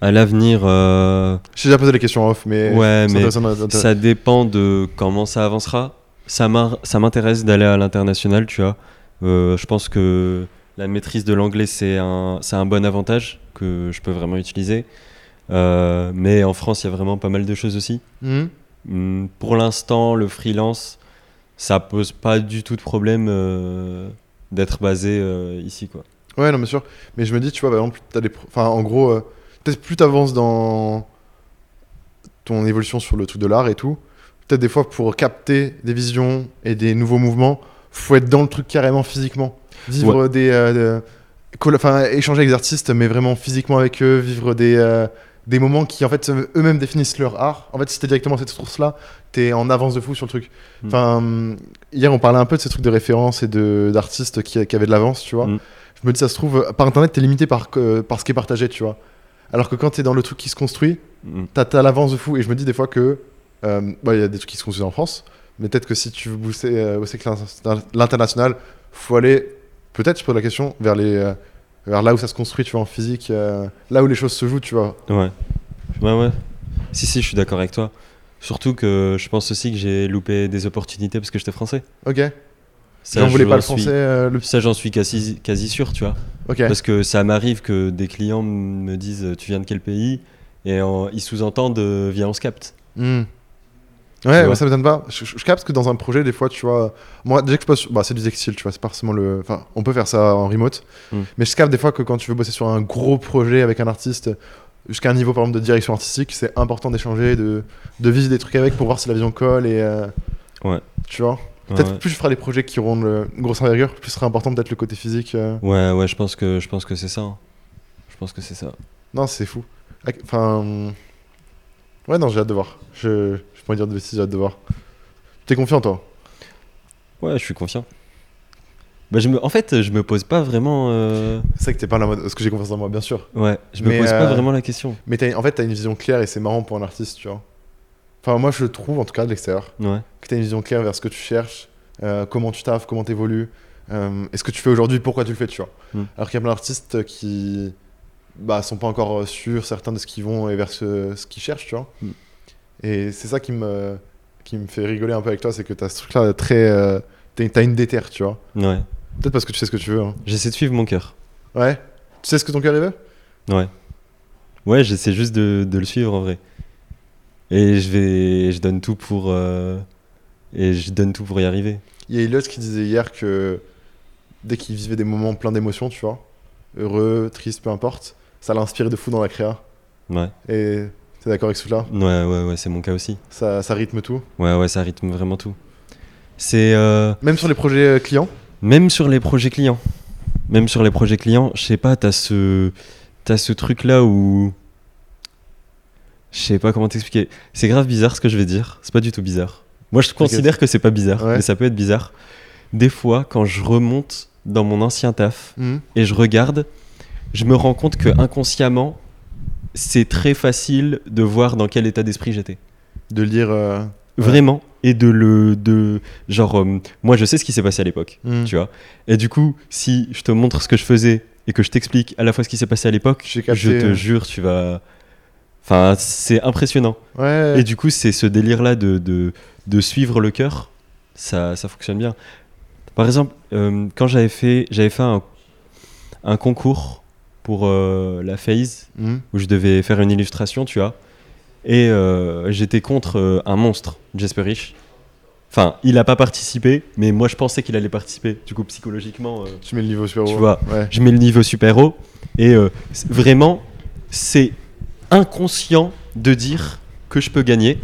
À l'avenir, euh, J'ai déjà posé les questions en off, mais Ouais, mais ça dépend de comment ça avancera. Ça m'in- ça m'intéresse d'aller à l'international, tu vois. Euh, je pense que la maîtrise de l'anglais, c'est un, c'est un bon avantage que je peux vraiment utiliser. Euh, mais en France, il y a vraiment pas mal de choses aussi. Mhm. Hum, Pour l'instant, le freelance, ça pose pas du tout de problème euh, d'être basé euh, ici, quoi. Ouais, non, bien sûr. Mais je me dis, tu vois, par exemple, t'as des, pro- enfin, en gros, peut-être plus t'avances dans ton évolution sur le truc de l'art et tout, peut-être des fois pour capter des visions et des nouveaux mouvements, faut être dans le truc carrément physiquement. Vivre des. Enfin, échanger avec des artistes, mais vraiment physiquement avec eux, vivre des, euh, des moments qui, en fait, eux-mêmes définissent leur art. En fait, si t'es directement à cette source-là, t'es en avance de fou sur le truc. Mm. Enfin, hum, hier, on parlait un peu de ces trucs de référence et de- d'artistes qui, qui avaient de l'avance, tu vois. Mm. Je me dis, ça se trouve, par internet, t'es limité par, que- par ce qui est partagé, tu vois. Alors que quand t'es dans le truc qui se construit, Mm. t'as l'avance de fou. Et je me dis des fois que. euh, bah, Il y a des trucs qui se construisent en France, mais peut-être que si tu veux booster, euh, l'in- l'international, faut aller, peut-être, je pose la question, vers, les, euh, vers là où ça se construit, tu vois, en physique, euh, là où les choses se jouent, tu vois. Ouais. Ouais, ouais. Si, si, je suis d'accord avec toi. Surtout que je pense aussi que j'ai loupé des opportunités parce que j'étais français. Ok. Ça, J'en voulais pas le suis- français. euh, le... Ça, j'en suis quasi, quasi sûr, tu vois. Ok. Parce que ça m'arrive que des clients me disent Tu viens de quel pays? Et en- ils sous-entendent euh, Viens, on se capte. Hmm. Ouais, ouais, ça m'étonne pas. Je, je- je capte que dans un projet, des fois, tu vois, moi, déjà que je bosse, bah, c'est du textile, tu vois, c'est pas forcément le. Enfin, on peut faire ça en remote, Mm. mais je capte des fois que quand tu veux bosser sur un gros projet avec un artiste, jusqu'à un niveau, par exemple, de direction artistique, c'est important d'échanger, de, de vivre des trucs avec pour voir si la vision colle et. euh, Ouais. Tu vois Peut-être ouais. plus je ferai des projets qui auront le- une grosse envergure, plus sera important peut-être le côté physique. euh. Ouais, ouais, je pense que, je pense que c'est ça. hein. Je pense que c'est ça. Non, c'est fou. Enfin. Ouais, non, j'ai hâte de voir. Je, je pourrais dire de bêtises, j'ai hâte de voir. T'es confiant, toi? Ouais, je suis confiant. Bah, je me... En fait, je me pose pas vraiment. euh, C'est vrai que t'es pas là en mode. Est-ce que j'ai confiance en moi Bien sûr. Ouais, je me Mais, pose pas euh, vraiment la question. Mais t'as- en fait, t'as une vision claire et c'est marrant pour un artiste, tu vois. Enfin, moi, je trouve, en tout cas de l'extérieur, Ouais. que t'as une vision claire vers ce que tu cherches, euh, comment tu taffes, comment t'évolues, et ce que tu fais aujourd'hui, pourquoi tu le fais, tu vois. Mm. Alors qu'il y a plein d'artistes qui bah, sont pas encore sûrs, certains de ce qu'ils vont et vers ce, ce qu'ils cherchent, tu vois. Mm. Et c'est ça qui me, qui me fait rigoler un peu avec toi, c'est que t'as ce truc-là très. euh, t'as une déterre, tu vois. Ouais. Peut-être parce que tu sais ce que tu veux. hein. J'essaie de suivre mon cœur. Ouais. Tu sais ce que ton cœur veut? Ouais. Ouais, j'essaie juste de, de le suivre en vrai. Et je vais. Je donne tout pour. euh, Et je donne tout pour y arriver. Il y a Elliot qui disait hier que dès qu'il vivait des moments pleins d'émotions, tu vois, heureux, triste, peu importe, ça l'inspirait de fou dans la créa. Ouais. Et t'es d'accord avec ce truc-là Ouais, ouais, ouais, c'est mon cas aussi. ça, ça rythme tout? Ouais, ouais, ça rythme vraiment tout. C'est. euh, Même sur les projets euh, clients? Même sur les projets clients. Même sur les projets clients, je sais pas, t'as ce. T'as ce truc là où. Je sais pas comment t'expliquer. C'est grave bizarre ce que je vais dire. C'est pas du tout bizarre. Moi, je considère que c'est pas bizarre, Ouais. mais ça peut être bizarre. Des fois, quand je remonte dans mon ancien taf Mhm. et je regarde, je me rends compte que inconsciemment, c'est très facile de voir dans quel état d'esprit j'étais. De lire. euh, Ouais. Vraiment. Et de le. De, genre, euh, moi, je sais ce qui s'est passé à l'époque mhm. tu vois. Et du coup, si je te montre ce que je faisais et que je t'explique à la fois ce qui s'est passé à l'époque, je te jure, tu vas. Enfin, c'est impressionnant. Ouais. Et du coup, c'est ce délire-là de, de, de suivre le cœur, ça, ça fonctionne bien. Par exemple, euh, quand j'avais fait, j'avais fait un, un concours pour euh, la phase Mhm. où je devais faire une illustration, tu vois. Et euh, j'étais contre euh, un monstre, Jasper Rich. Enfin, il n'a pas participé, mais moi je pensais qu'il allait participer. Du coup, psychologiquement, Tu mets le niveau super Tu haut. vois. Ouais. je mets le niveau super haut. Et vraiment, c'est inconscient de dire que je peux gagner.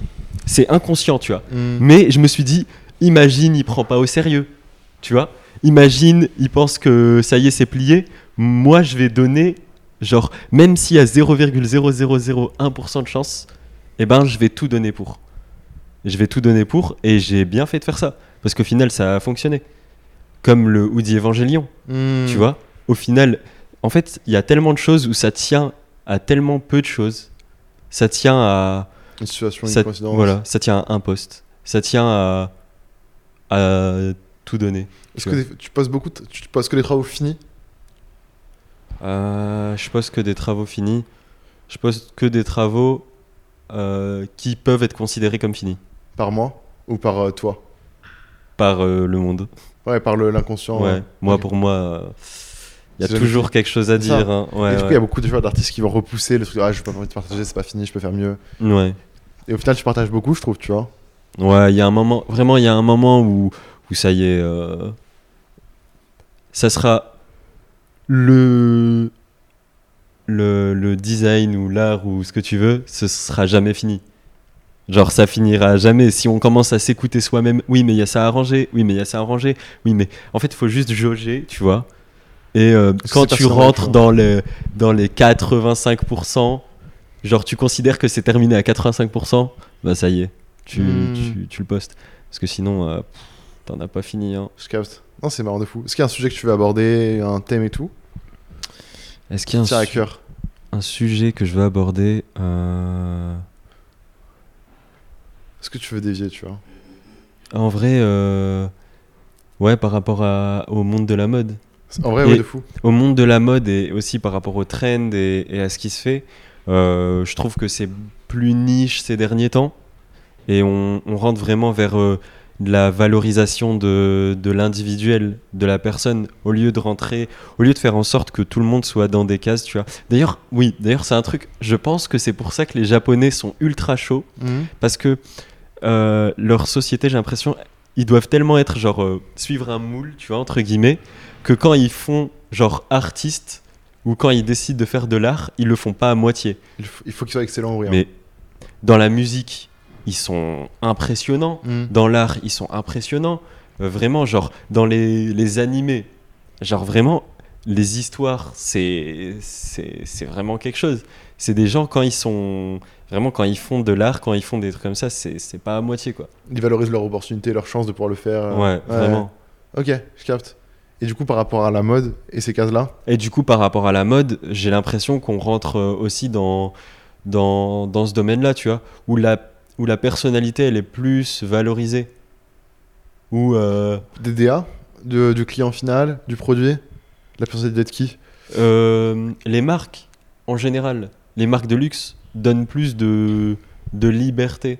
C'est inconscient, tu vois. Mhm. Mais je me suis dit, imagine, il prend pas au sérieux. Tu vois Imagine, il pense que ça y est, c'est plié. Moi, je vais donner, genre, même s'il y a 0,0001% de chance, eh ben, je vais tout donner pour. Je vais tout donner pour, et j'ai bien fait de faire ça. Parce qu'au final, ça a fonctionné. Comme le Hoodie Évangélion, Mhm. tu vois Au final, en fait, il y a tellement de choses où ça tient à tellement peu de choses. Ça tient à Une situation, une ça, coïncidence. voilà, ça tient à un poste. Ça tient à, à tout donner. Est-ce que tu poses beaucoup Tu poses que les travaux finis Euh, je pose que des travaux finis. Je pose que des travaux euh, qui peuvent être considérés comme finis par mois ou par euh, toi? Par le monde. Ouais, par l'inconscient. Ouais. Moi, pour moi, il y a toujours quelque chose à dire. hein. Ouais, et du coup, il ouais. y a beaucoup de d'artistes qui vont repousser le truc. Ah, je pas envie de partager, c'est pas fini, je peux faire mieux. Ouais. Et au final, tu partages beaucoup, je trouve, tu vois. Ouais, il y a un moment, vraiment, il y a un moment où, où ça y est, euh, ça sera le, le, le design ou l'art ou ce que tu veux, ce sera jamais fini. Genre, ça finira jamais. Si on commence à s'écouter soi-même, oui, mais il y a ça à arranger, oui, mais il y a ça à arranger, oui, mais en fait, il faut juste jauger, tu vois. Et euh, quand tu rentres dans, le, dans les 85%, genre, tu considères que c'est terminé à 85%, bah ça y est, tu, Hmm. tu, tu le postes. Parce que sinon, euh, t'en as pas fini. Hein. Je capte. Non, c'est marrant de fou. Est-ce qu'il y a un sujet que tu veux aborder, un thème et tout? Est-ce qu'il y a un, Tiens à su- cœur. un sujet que je veux aborder euh, Est-ce que tu veux dévier, tu vois? En vrai, euh, ouais, par rapport à- au monde de la mode. En vrai, ouais, de fou. Au monde de la mode et aussi par rapport aux trends et, et à ce qui se fait, euh, je trouve que c'est plus niche ces derniers temps. Et on, on rentre vraiment vers de la valorisation de, de l'individuel, de la personne, au lieu de rentrer, au lieu de faire en sorte que tout le monde soit dans des cases, tu vois. D'ailleurs, oui, d'ailleurs, c'est un truc, je pense que c'est pour ça que les Japonais sont ultra chauds Mhm. parce que euh, leur société, j'ai l'impression, ils doivent tellement être genre euh, suivre un moule, tu vois, entre guillemets, que quand ils font genre artiste ou quand ils décident de faire de l'art, ils le font pas à moitié. Il faut, il faut qu'il soit excellent ou rien. Mais dans la musique, ils sont impressionnants. Mhm. Dans l'art, ils sont impressionnants. Euh, vraiment, genre dans les, les animés, genre vraiment, les histoires, c'est c'est c'est vraiment quelque chose. C'est des gens quand ils sont vraiment quand ils font de l'art, quand ils font des trucs comme ça, c'est c'est pas à moitié quoi. Ils valorisent leur opportunité, leur chance de pouvoir le faire. euh, Ouais, vraiment. Ok, je capte. Et du coup, par rapport à la mode et ces cases-là, Et du coup, par rapport à la mode, j'ai l'impression qu'on rentre euh, aussi dans, dans, dans ce domaine-là, tu vois, où la, où la personnalité, elle est plus valorisée. Où, euh, des DA, de- du client final, du produit, la personnalité de qui? Euh, les marques, en général, les marques de luxe donnent plus de, de liberté.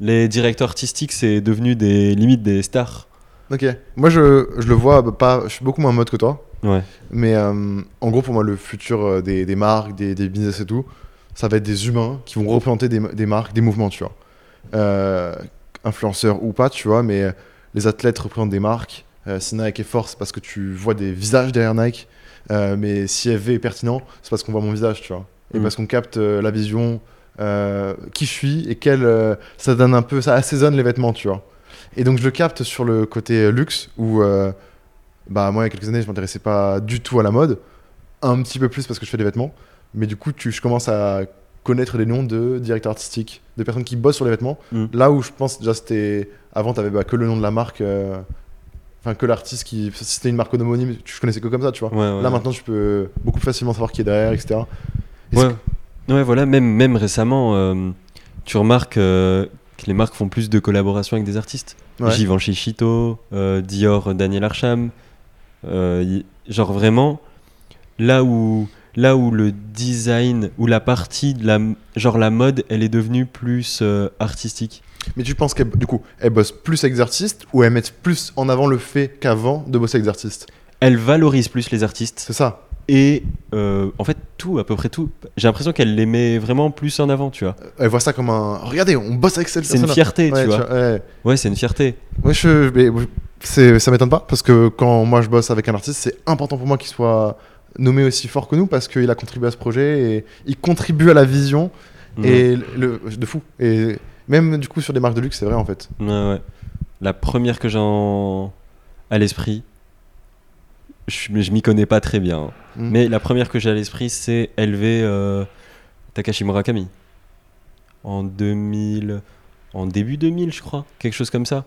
Les directeurs artistiques, c'est devenu des limites des stars. Ok. Moi, je, je le vois bah, pas. Je suis beaucoup moins mode que toi. Ouais. Mais euh, en gros, pour moi, le futur euh, des, des marques, des, des business et tout, ça va être des humains qui vont représenter des, des marques, des mouvements, tu vois. Euh, influenceurs ou pas, tu vois, mais euh, les athlètes représentent des marques. Euh, si Nike est fort, c'est parce que tu vois des visages derrière Nike. Euh, mais si FV est pertinent, c'est parce qu'on voit mon visage, tu vois. Et Mm. parce qu'on capte la vision, qui je suis et quel. ça donne un peu. Ça assaisonne les vêtements, tu vois. Et donc, je le capte sur le côté luxe où. bah moi il y a quelques années je m'intéressais pas du tout à la mode un petit peu plus parce que je fais des vêtements mais du coup tu, je commence à connaître des noms de directeurs artistiques de personnes qui bossent sur les vêtements Mm. là où je pense déjà c'était avant t'avais bah, que le nom de la marque euh, enfin que l'artiste qui si c'était une marque homonyme tu connaissais que comme ça tu vois Ouais, ouais, là maintenant tu peux beaucoup plus facilement savoir qui est derrière etc Et Ouais. voilà, même, même récemment, euh, tu remarques euh, que les marques font plus de collaborations avec des artistes. Givenchy Chito, Dior, Daniel Arsham. Y- genre vraiment, là où, là où le design, où la partie de la, genre la mode, elle est devenue plus euh, artistique. mais tu penses qu'elle du coup elle bosse plus avec des artistes ou elle met plus en avant le fait qu'avant de bosser avec des artistes? Elle valorise plus les artistes c'est ça et euh, en fait tout, à peu près tout. J'ai l'impression qu'elle les met vraiment plus en avant, tu vois. elle voit ça comme un regardez on bosse avec cette C'est une fierté, Ouais, tu vois. ouais. Ouais, c'est une fierté. Moi, je, mais, ça m'étonne pas parce que quand moi je bosse avec un artiste, c'est important pour moi qu'il soit nommé aussi fort que nous parce qu'il a contribué à ce projet et il contribue à la vision et le, de fou. Et même du coup sur des marques de luxe, c'est vrai en fait. Ouais, ouais. La première que j'ai en- à l'esprit, je, je m'y connais pas très bien, hein. Mm. mais la première que j'ai à l'esprit, c'est LV euh, Takashi Murakami. En 2000, en début 2000, je crois, quelque chose comme ça.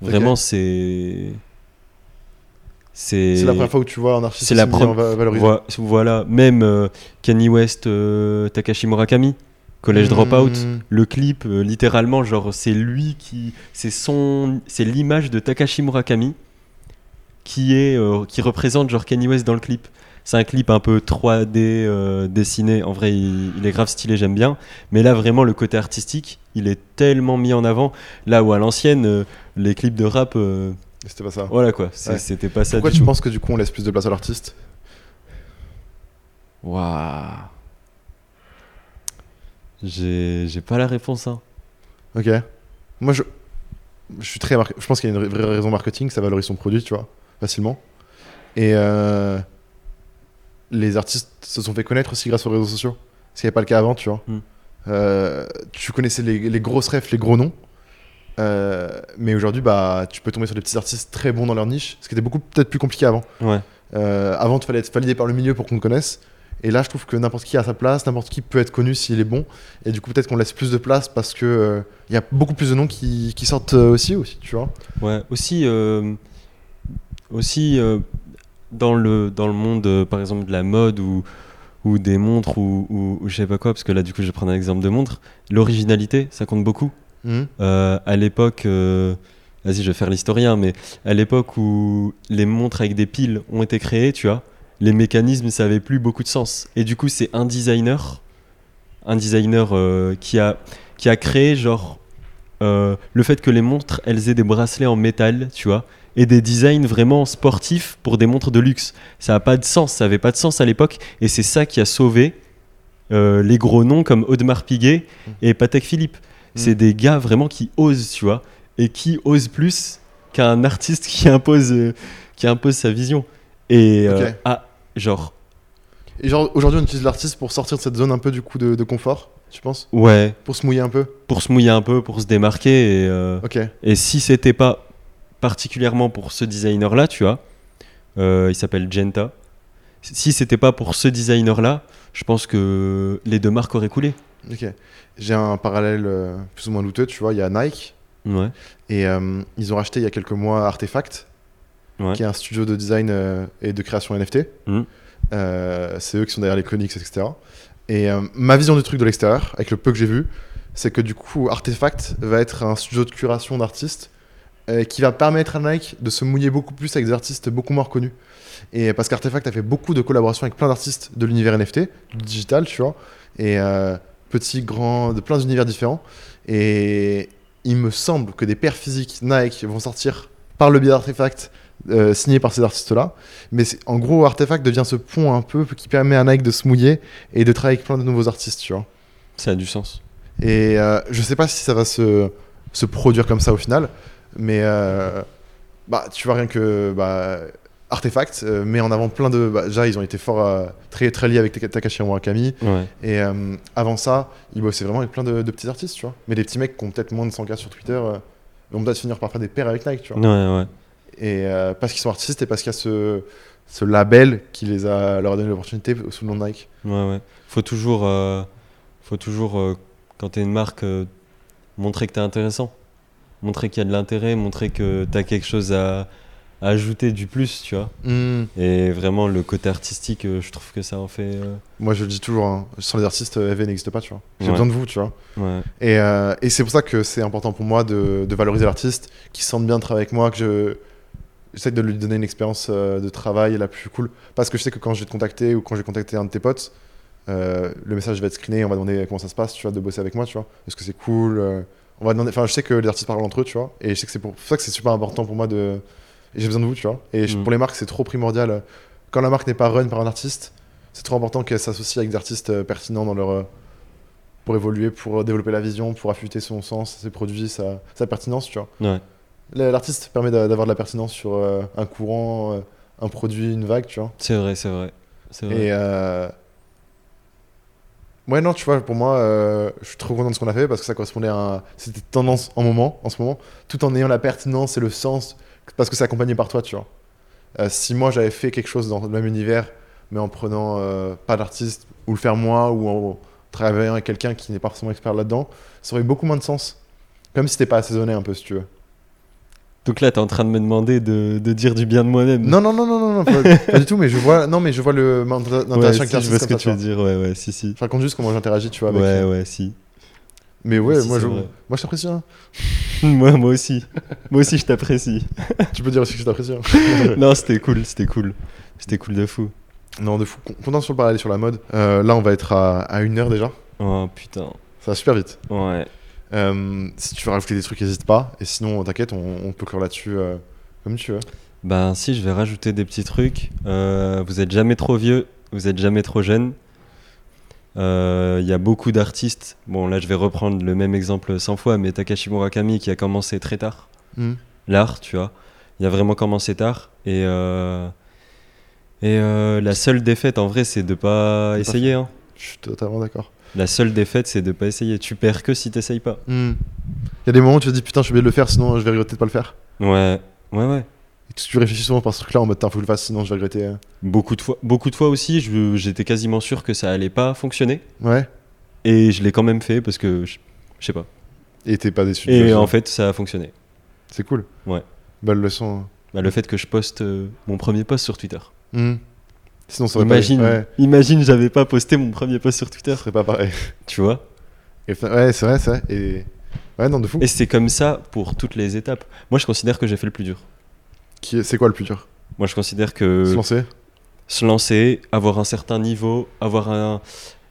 Vraiment. C'est C'est la première fois où tu vois un artiste C'est la valorisé. Voi- Voilà, même euh, Kanye West, euh, Takashi Murakami, College Mm. Dropout. Le clip, euh, littéralement, genre, c'est lui qui. C'est son. C'est l'image de Takashi Murakami qui est. euh, qui représente, genre, Kanye West dans le clip. C'est un clip un peu 3D euh, dessiné. En vrai, il, il est grave stylé, j'aime bien. Mais là, vraiment, le côté artistique, il est tellement mis en avant. Là où à l'ancienne, les clips de rap, C'était pas ça. voilà quoi, Ouais. c'était pas ça Pourquoi du tu tout. penses que du coup on laisse plus de place à l'artiste? Waouh. J'ai j'ai pas la réponse, hein. Ok. Moi je, je suis très. Je pense qu'il y a une vraie raison marketing, ça valorise son produit, tu vois, facilement. Et euh, les artistes se sont fait connaître aussi grâce aux réseaux sociaux. Ce qui n'est pas le cas avant, tu vois. Mm. euh, tu connaissais les, les grosses refs, les gros noms. Euh, mais aujourd'hui, bah, tu peux tomber sur des petits artistes très bons dans leur niche, ce qui était beaucoup peut-être plus compliqué avant. Ouais. Euh, avant, il fallait être validé par le milieu pour qu'on te connaisse. Et là, je trouve que n'importe qui a sa place, n'importe qui peut être connu s'il est bon. Et du coup, peut-être qu'on laisse plus de place parce que euh, il y a beaucoup plus de noms qui, qui sortent aussi, aussi, tu vois. Ouais, aussi, aussi dans, le, dans le monde, par exemple, de la mode ou, ou des montres ou, ou, ou je sais pas quoi, parce que là, du coup, je vais prendre un exemple de montre, l'originalité, ça compte beaucoup. Euh, à l'époque, euh, vas-y, je vais faire l'historien, mais à l'époque où les montres avec des piles ont été créées, tu vois, les mécanismes, ça avait plus beaucoup de sens. Et du coup, c'est un designer, un designer euh, qui, a, qui a créé, genre, le fait que les montres, elles aient des bracelets en métal, tu vois, et des designs vraiment sportifs pour des montres de luxe. Ça n'a pas de sens, ça avait pas de sens à l'époque, et c'est ça qui a sauvé les gros noms comme Audemars Piguet et Patek Philippe. C'est Mm. des gars vraiment qui osent, tu vois, et qui osent plus qu'un artiste qui impose, euh, qui impose sa vision. Et euh, ah, genre, Et genre, aujourd'hui, on utilise l'artiste pour sortir de cette zone un peu du coup de, de confort, tu penses? Ouais, Pour se mouiller un peu? Pour se mouiller un peu, pour se démarquer. Et, euh, Ok. et si c'était pas particulièrement pour ce designer-là, tu vois, euh, il s'appelle Genta. Si c'était pas pour ce designer-là, je pense que les deux marques auraient coulé. Ok. J'ai un parallèle euh, plus ou moins douteux, tu vois. Il y a Nike Ouais, et euh, ils ont racheté il y a quelques mois Artefact, ouais. qui est un studio de design euh, et de création NFT. Euh, c'est eux qui sont derrière les Conics, etc. Et ma vision du truc de l'extérieur, avec le peu que j'ai vu, c'est que du coup, Artefact va être un studio de curation d'artistes qui va permettre à Nike de se mouiller beaucoup plus avec des artistes beaucoup moins reconnus. Et parce qu'Artefact a fait beaucoup de collaborations avec plein d'artistes de l'univers NFT, du digital, tu vois, et petits, grands, de plein d'univers différents. Et il me semble que des paires physiques Nike vont sortir par le biais d'Artefact, euh, signés par ces artistes-là. Mais en gros, Artefact devient ce pont un peu qui permet à Nike de se mouiller et de travailler avec plein de nouveaux artistes, tu vois. Ça a du sens. Et euh, je sais pas si ça va se, se produire comme ça au final, mais euh, bah, tu vois rien que bah, Artefact euh, met en avant plein de. Bah, déjà, ils ont été fort, euh, très, très liés avec Taka- Takashi Murakami. Ouais. Et euh, avant ça, ils bossaient vraiment avec plein de, de petits artistes, tu vois. Mais des petits mecs qui ont peut-être moins de 100K sur Twitter euh, vont peut-être finir par faire des paires avec Nike, tu vois. Ouais, ouais. Et euh, parce qu'ils sont artistes et parce qu'il y a ce, ce label qui les a, leur a donné l'opportunité sous le nom de Nike. Ouais, ouais. Faut toujours, faut toujours quand t'es une marque, montrer que t'es intéressant. Montrer qu'il y a de l'intérêt, montrer que t'as quelque chose à ajouter du plus, tu vois. Hmm. Et vraiment, le côté artistique, euh, je trouve que ça en fait. euh, Moi, je le dis toujours, hein, sans les artistes, euh, EV n'existe pas, tu vois. J'ai Ouais. besoin de vous, tu vois. ouais. Et, euh, et c'est pour ça que c'est important pour moi de, de valoriser l'artiste, qui se sente bien de travailler avec moi, que je j'essaie de lui donner une expérience euh, de travail la plus cool. Parce que je sais que quand je vais te contacter ou quand je vais contacter un de tes potes, euh, le message va être screené, on va demander comment ça se passe, tu vois, de bosser avec moi, tu vois. Est-ce que c'est cool euh, On va demander. Enfin, je sais que les artistes parlent entre eux, tu vois. Et je sais que c'est pour ça que c'est super important pour moi de. J'ai besoin de vous, tu vois. Et je- Mm. pour les marques, c'est trop primordial. Quand la marque n'est pas run par un artiste, c'est trop important qu'elle s'associe avec des artistes euh, pertinents dans leur. euh, pour évoluer, pour développer la vision, pour affûter son sens, ses produits, sa, sa pertinence, tu vois. Ouais. L'artiste permet d'a- d'avoir de la pertinence sur euh, un courant, euh, un produit, une vague, tu vois. C'est vrai, c'est vrai. Et euh... ouais, non, tu vois, pour moi, euh, je suis trop content de ce qu'on a fait parce que ça correspondait à un... c'était tendance en moment, en ce moment, tout en ayant la pertinence et le sens parce que c'est accompagné par toi, tu vois. Euh, si moi j'avais fait quelque chose dans le même univers, mais en prenant euh, pas d'artiste ou le faire moi ou en travaillant avec quelqu'un qui n'est pas forcément expert là-dedans, ça aurait beaucoup moins de sens. Comme si c'était pas assaisonné un peu, si tu veux. Donc là, t'es en train de me demander de, de dire du bien de moi-même. Non, non, non, non, non, non, pas, pas du tout, mais je vois, non, mais je vois le Ouais, si, avec je vois ce que tu veux dire. Ouais, ouais, si, si. Je raconte juste comment j'interagis, tu vois. Avec, Ouais, euh, ouais, si. Mais ouais, Si, moi, je, vrai. moi je t'apprécie. hein. moi, moi aussi. moi aussi, je t'apprécie. tu peux dire aussi que je t'apprécie. hein. non, c'était cool, c'était cool. C'était cool de fou. non, de fou. Con- Content sur le parallèle sur la mode. Euh, là, on va être à, à une heure déjà. Oh putain. Ça va super vite. Ouais. Euh, si tu veux rajouter des trucs, n'hésite pas. Et sinon, t'inquiète, on, on peut clore là-dessus euh, comme tu veux. Ben si, je vais rajouter des petits trucs. Vous êtes jamais trop vieux, vous êtes jamais trop jeune. Euh, Il y a beaucoup d'artistes. Bon, là, je vais reprendre le même exemple 100 fois, mais Takashi Murakami qui a commencé très tard. Hmm. L'art, tu vois. Il a vraiment commencé tard. Et, euh, et euh, la seule défaite, en vrai, c'est de pas essayer. hein. Je suis totalement d'accord. La seule défaite, c'est de pas essayer. Tu perds que si t'essayes pas. Hmm. Il y a des moments où tu te dis putain, je suis obligé de le faire, sinon je vais regretter de pas le faire. Ouais, ouais, ouais. Tu réfléchis souvent par ce truc-là en mode, faut le fasse, sinon je vais regretter. euh. Beaucoup de fois, beaucoup de fois aussi, j'étais quasiment sûr que ça allait pas fonctionner. Ouais. Et je l'ai quand même fait parce que je, je sais pas. Et t'es pas déçu. Et en fait, ça a fonctionné. c'est cool. Ouais. Belle leçon. Bah, le fait que je poste euh, mon premier post sur Twitter. Hmm. Sinon, ça Imagine, pas. Ouais. imagine, j'avais pas posté mon premier post sur Twitter. Ça serait pas pareil. Tu vois? Et fin- ouais, c'est vrai, c'est vrai. Et. Ouais, non, de fou. Et c'est comme ça pour toutes les étapes. Moi, je considère que j'ai fait le plus dur. Qui C'est quoi le plus dur? Moi, je considère que Se lancer? se lancer, avoir un certain niveau, avoir un-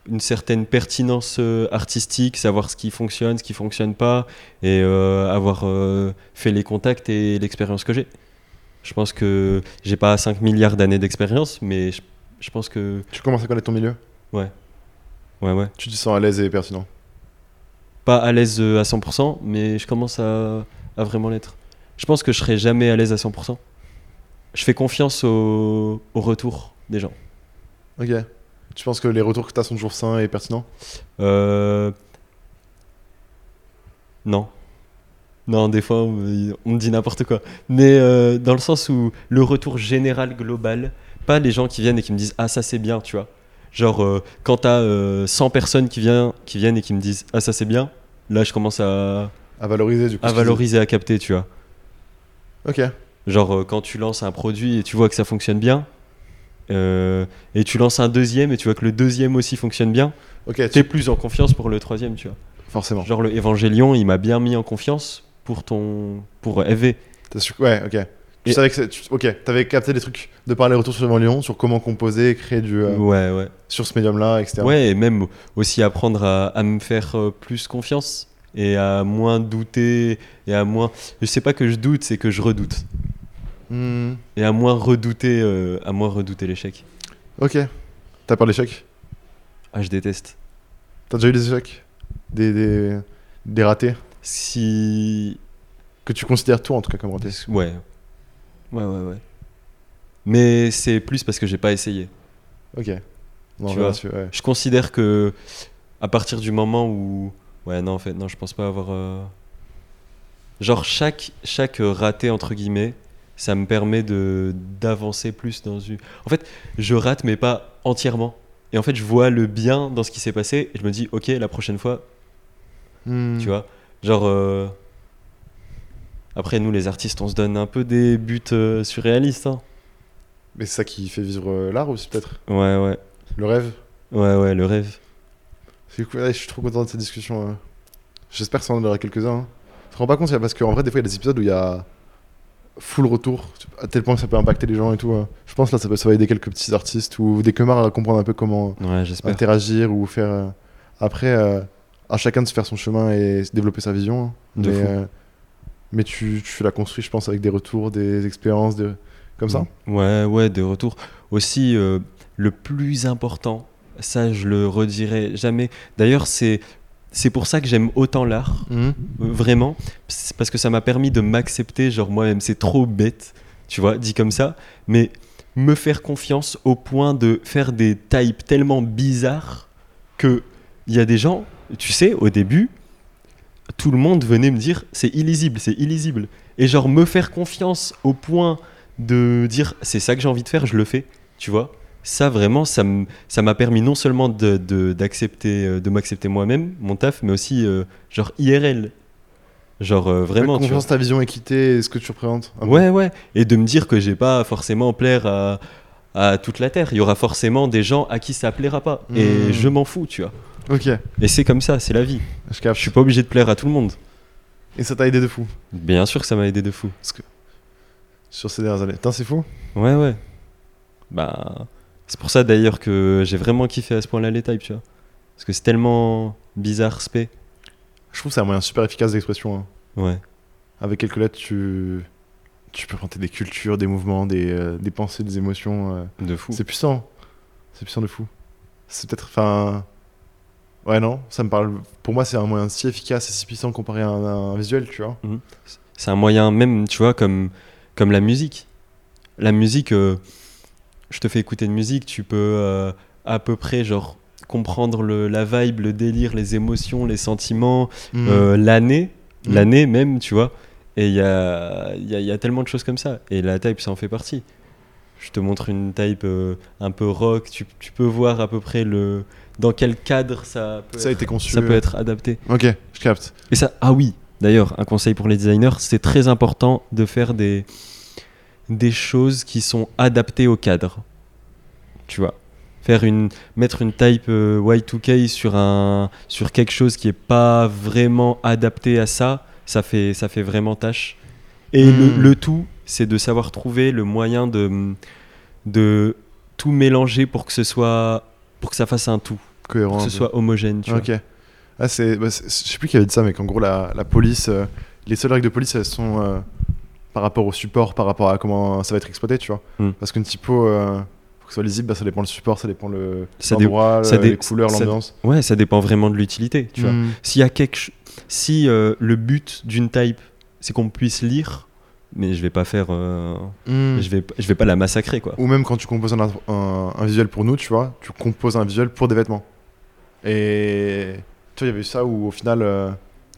une certaine pertinence euh, artistique, savoir ce qui fonctionne, ce qui fonctionne pas, et euh, avoir euh, fait les contacts et l'expérience que j'ai. Je pense que j'ai pas 5 milliards d'années d'expérience, mais je, je pense que. Tu commences à connaître ton milieu? Ouais, ouais. Tu te sens à l'aise et pertinent? Pas à l'aise à 100%, mais je commence à, à vraiment l'être. Je pense que je serai jamais à l'aise à 100%. Je fais confiance au, au retour des gens. Ok. Tu penses que les retours que t'as sont toujours sains et pertinents? Euh... Non. Non, des fois, on me, dit n'importe quoi. Mais euh, dans le sens où le retour général, global, pas les gens qui viennent et qui me disent Ah, ça c'est bien, tu vois. Genre, euh, quand t'as euh, 100 personnes qui, viennent, qui viennent et qui me disent Ah, ça c'est bien, là je commence à, À valoriser, du coup. à valoriser, à capter, tu vois. Tu. Ok. Genre, euh, quand tu lances un produit et tu vois que ça fonctionne bien, euh, et tu lances un deuxième et tu vois que le deuxième aussi fonctionne bien, Ok, t'es tu... plus en confiance pour le troisième, tu vois. forcément. Genre le Évangélion, il m'a bien mis en confiance pour ton pour EV. T'as su- Ouais, ok. Tu Et- savais que c'est- tu- Ok, t'avais capté des trucs de parler retour sur Lyon, sur comment composer, créer du. euh, Ouais, ouais. sur ce médium-là, etc. Ouais, et même aussi apprendre à, à me faire euh, plus confiance et à moins douter et à moins je sais pas que je doute, c'est que je redoute Hmm. et à moins redouter euh, à moins redouter l'échec. Ok. T'as peur de l'échec? Ah, je déteste. T'as déjà eu des échecs? Des, des, des ratés? Si Que tu considères toi en tout cas comme ratés ouais. Ouais, ouais, ouais. Mais c'est plus parce que j'ai pas essayé. Ok. Non, Tu là, vois. ouais. Je considère que à partir du moment où ouais non en fait non je pense pas avoir euh, genre chaque chaque raté entre guillemets ça me permet de d'avancer plus dans une en fait je rate mais pas entièrement. Et en fait je vois le bien dans ce qui s'est passé et je me dis ok la prochaine fois Hmm. tu vois genre euh, après nous les artistes on se donne un peu des buts euh, surréalistes hein. Mais c'est ça qui fait vivre l'art aussi, peut-être. Ouais ouais. Le rêve. Ouais ouais le rêve ouais, je suis trop content de cette discussion. euh. J'espère que ça en aura quelques-uns. hein. Tu te rends pas compte, parce qu'en vrai, des fois, il y a des épisodes où il y a full retour, à tel point que ça peut impacter les gens et tout. hein. Je pense là, ça, peut, ça va aider quelques petits artistes ou des comards à comprendre un peu comment ouais interagir ou faire. euh, Après, euh, à chacun de se faire son chemin et développer sa vision. hein. De mais fou. euh, mais tu, tu l'as construit, je pense, avec des retours, des expériences, de... comme ça. Ouais, ouais, de retour. Aussi, le plus important, ça je le redirai jamais. D'ailleurs, c'est c'est pour ça que j'aime autant l'art, Mhm. vraiment. Parce que ça m'a permis de m'accepter, genre moi-même, c'est trop bête, tu vois, dit comme ça, mais me faire confiance au point de faire des types tellement bizarres que il y a des gens, tu sais, au début, tout le monde venait me dire c'est illisible, c'est illisible. Et genre me faire confiance au point de dire c'est ça que j'ai envie de faire, je le fais, tu vois. Ça vraiment, ça m'a permis non seulement de, d'accepter, euh, de m'accepter moi-même, mon taf, mais aussi euh, genre IRL. Genre euh, vraiment, tu vois. Confiance, ta vision, équité, et ce que tu représentes. Ouais, ouais. Et de me dire que j'ai pas forcément plaire à, à toute la Terre. Il y aura forcément des gens à qui ça plaira pas. Hmm. Et je m'en fous, tu vois. Ok, Et c'est comme ça, c'est la vie. je capte. Je suis pas obligé de plaire à tout le monde. Et ça t'a aidé de fou Bien sûr que ça m'a aidé de fou. sur ces dernières années. Putain, c'est fou. Ouais, ouais. Bah, c'est pour ça d'ailleurs que j'ai vraiment kiffé à ce point-là les types, tu vois. Parce que c'est tellement bizarre, spé. Je trouve que c'est un moyen super efficace d'expression. hein. Ouais. Avec quelques lettres, tu, tu peux inventer des cultures, des mouvements, des, euh, des pensées, des émotions. euh. De fou. C'est puissant. C'est puissant de fou. C'est peut-être. Enfin. Ouais, non, ça me parle. Pour moi, c'est un moyen si efficace et si puissant comparé à un, à un visuel, tu vois. C'est un moyen même, tu vois, comme, comme la musique. La musique, euh, je te fais écouter une musique, tu peux euh, à peu près, genre, comprendre le, la vibe, le délire, les émotions, les sentiments, Mm. euh, l'année, Mm. l'année même, tu vois. Et il y a, y, a, y a tellement de choses comme ça. Et la type, ça en fait partie. Je te montre une type euh, un peu rock. Tu, tu peux voir à peu près le dans quel cadre ça peut, Ça a être, été conçu. ça peut être adapté. Ok, je capte. Et ça, ah oui, d'ailleurs, un conseil pour les designers, c'est très important de faire des, des choses qui sont adaptées au cadre. Tu vois Faire une, mettre une type euh, Y2K sur, un, sur quelque chose qui est pas vraiment adapté à ça, ça fait, ça fait vraiment tâche. Et le, Hmm. le tout, c'est de savoir trouver le moyen de, de tout mélanger pour que ce soit pour que ça fasse un tout, Cohérent. pour que ce soit homogène. Tu vois. Ok. Ah, c'est, bah, c'est- je sais plus qui avait dit ça, mais qu'en gros, la, la police, euh, les seules règles de police, elles sont euh, par rapport au support, par rapport à comment ça va être exploité, tu vois. Mm. Parce qu'une typo, euh, pour que ce soit lisible, bah, ça dépend le support, ça dépend le Ça dé- les couleurs, l'ambiance. Ouais, ça dépend vraiment de l'utilité. Tu vois. Mm. S'il y a quelque si euh, le but d'une type c'est qu'on puisse lire, mais je vais pas faire, euh, Mm. je vais, je vais pas la massacrer quoi. Ou même quand tu composes un, un- un visuel pour nous, tu vois, tu composes un visuel pour des vêtements. Et tu vois, il y avait eu ça où au final, euh,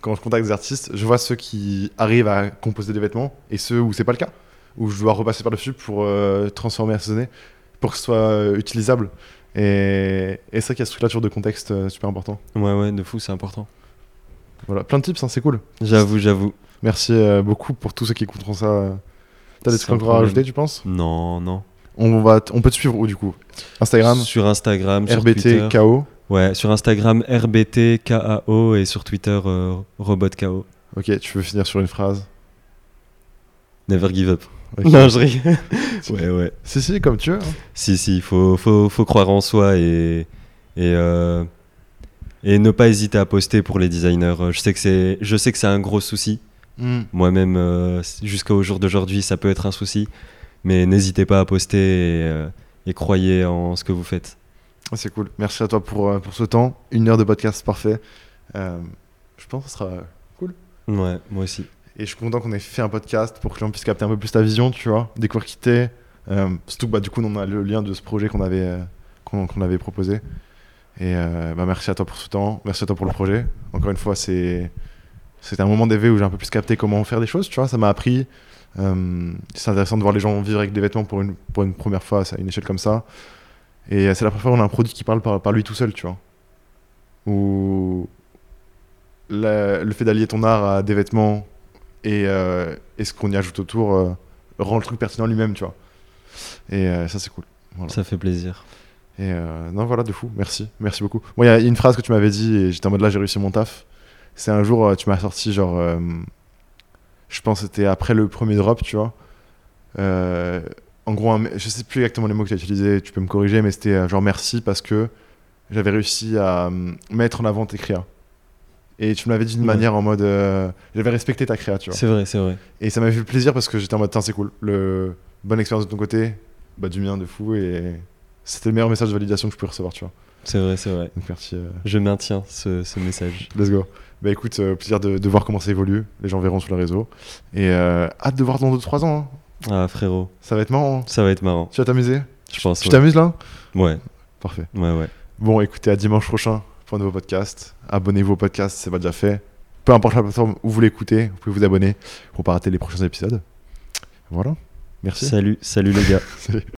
quand je contacte des artistes, je vois ceux qui arrivent à composer des vêtements et ceux où c'est pas le cas, où je dois repasser par-dessus pour euh, transformer, assaisonner, pour que ce soit euh, utilisable. Et, et c'est vrai qu'il y a ce truc-là sur de contexte euh, super important. Ouais ouais, de fou, c'est important. Voilà, plein de tips, hein, c'est cool. J'avoue, j'avoue. Merci euh, beaucoup pour tous ceux qui écouteront ça. T'as des trucs encore à rajouter, tu penses? Non non. on, va on peut te suivre où du coup? Instagram, Sur Instagram, sur Twitter. Ouais, sur Instagram RBTKAO et sur Twitter euh, RobotKO. Ok, tu veux finir sur une phrase? Never give up. Ok. Non, je rigole. ouais ouais. Si, si, comme tu veux. hein. Si, si, il faut, faut, faut croire en soi et, et, euh, et ne pas hésiter à poster pour les designers. Je sais que c'est, je sais que c'est un gros souci. Moi-même, euh, jusqu'au jour d'aujourd'hui, ça peut être un souci. Mais n'hésitez pas à poster et, euh, et croyez en ce que vous faites. Ah, C'est cool. Merci à toi pour, euh, pour ce temps. Une heure de podcast parfait. Euh, je pense que ce sera. Ouais, moi aussi. Et je suis content qu'on ait fait un podcast pour que les gens puissent capter un peu plus ta vision, tu vois, découvrir qui t'es. Euh, surtout, bah, du coup, on a le lien de ce projet qu'on avait, euh, qu'on avait proposé. Et bah, merci à toi pour ce temps. Merci à toi pour le projet. Encore une fois, c'est. C'était un moment d'éveil où j'ai un peu plus capté comment faire des choses, tu vois, ça m'a appris. Euh, c'est intéressant de voir les gens vivre avec des vêtements pour une, pour une première fois à une échelle comme ça. Et c'est la première fois qu'on a un produit qui parle par, par lui tout seul, tu vois. La- le fait d'allier ton art à des vêtements et, euh, et ce qu'on y ajoute autour euh, rend le truc pertinent lui-même, tu vois. Et euh, ça, c'est cool. Voilà. Ça fait plaisir. Et non, voilà, de fou. Merci. Merci beaucoup. Moi, il y a une phrase que tu m'avais dit et j'étais en mode là, j'ai réussi mon taf. C'est un jour, tu m'as sorti genre. je pense que c'était après le premier drop, tu vois. En gros, un- je sais plus exactement les mots que tu as utilisés, tu peux me corriger, mais c'était euh, genre merci parce que j'avais réussi à euh, mettre en avant tes créas. Et tu me l'avais dit d'une Ouais. manière en mode. euh, j'avais respecté ta créa, tu vois. C'est vrai, c'est vrai. Et ça m'a fait plaisir parce que j'étais en mode, Tain, c'est cool. Le... Bonne expérience de ton côté, bah, du mien de fou. Et c'était le meilleur message de validation que je pouvais recevoir, tu vois. C'est vrai, c'est vrai. Donc merci. euh, Je maintiens ce, ce message. Let's go. Bah écoute, euh, plaisir de, de voir comment ça évolue. Les gens verront sur le réseau. Et hâte de voir dans 2-3 ans. hein. Ah, frérot, Ça va être marrant. hein. ça va être marrant. Tu vas t'amuser Je pense. Tu ouais. t'amuses là? Ouais, Parfait. ouais, ouais. Bon, écoutez, à dimanche prochain pour un nouveau podcast. Abonnez-vous au podcast, c'est pas déjà fait. Peu importe la plateforme où vous l'écoutez, vous pouvez vous abonner pour pas rater les prochains épisodes. Voilà. Merci. Salut, salut les gars. Salut.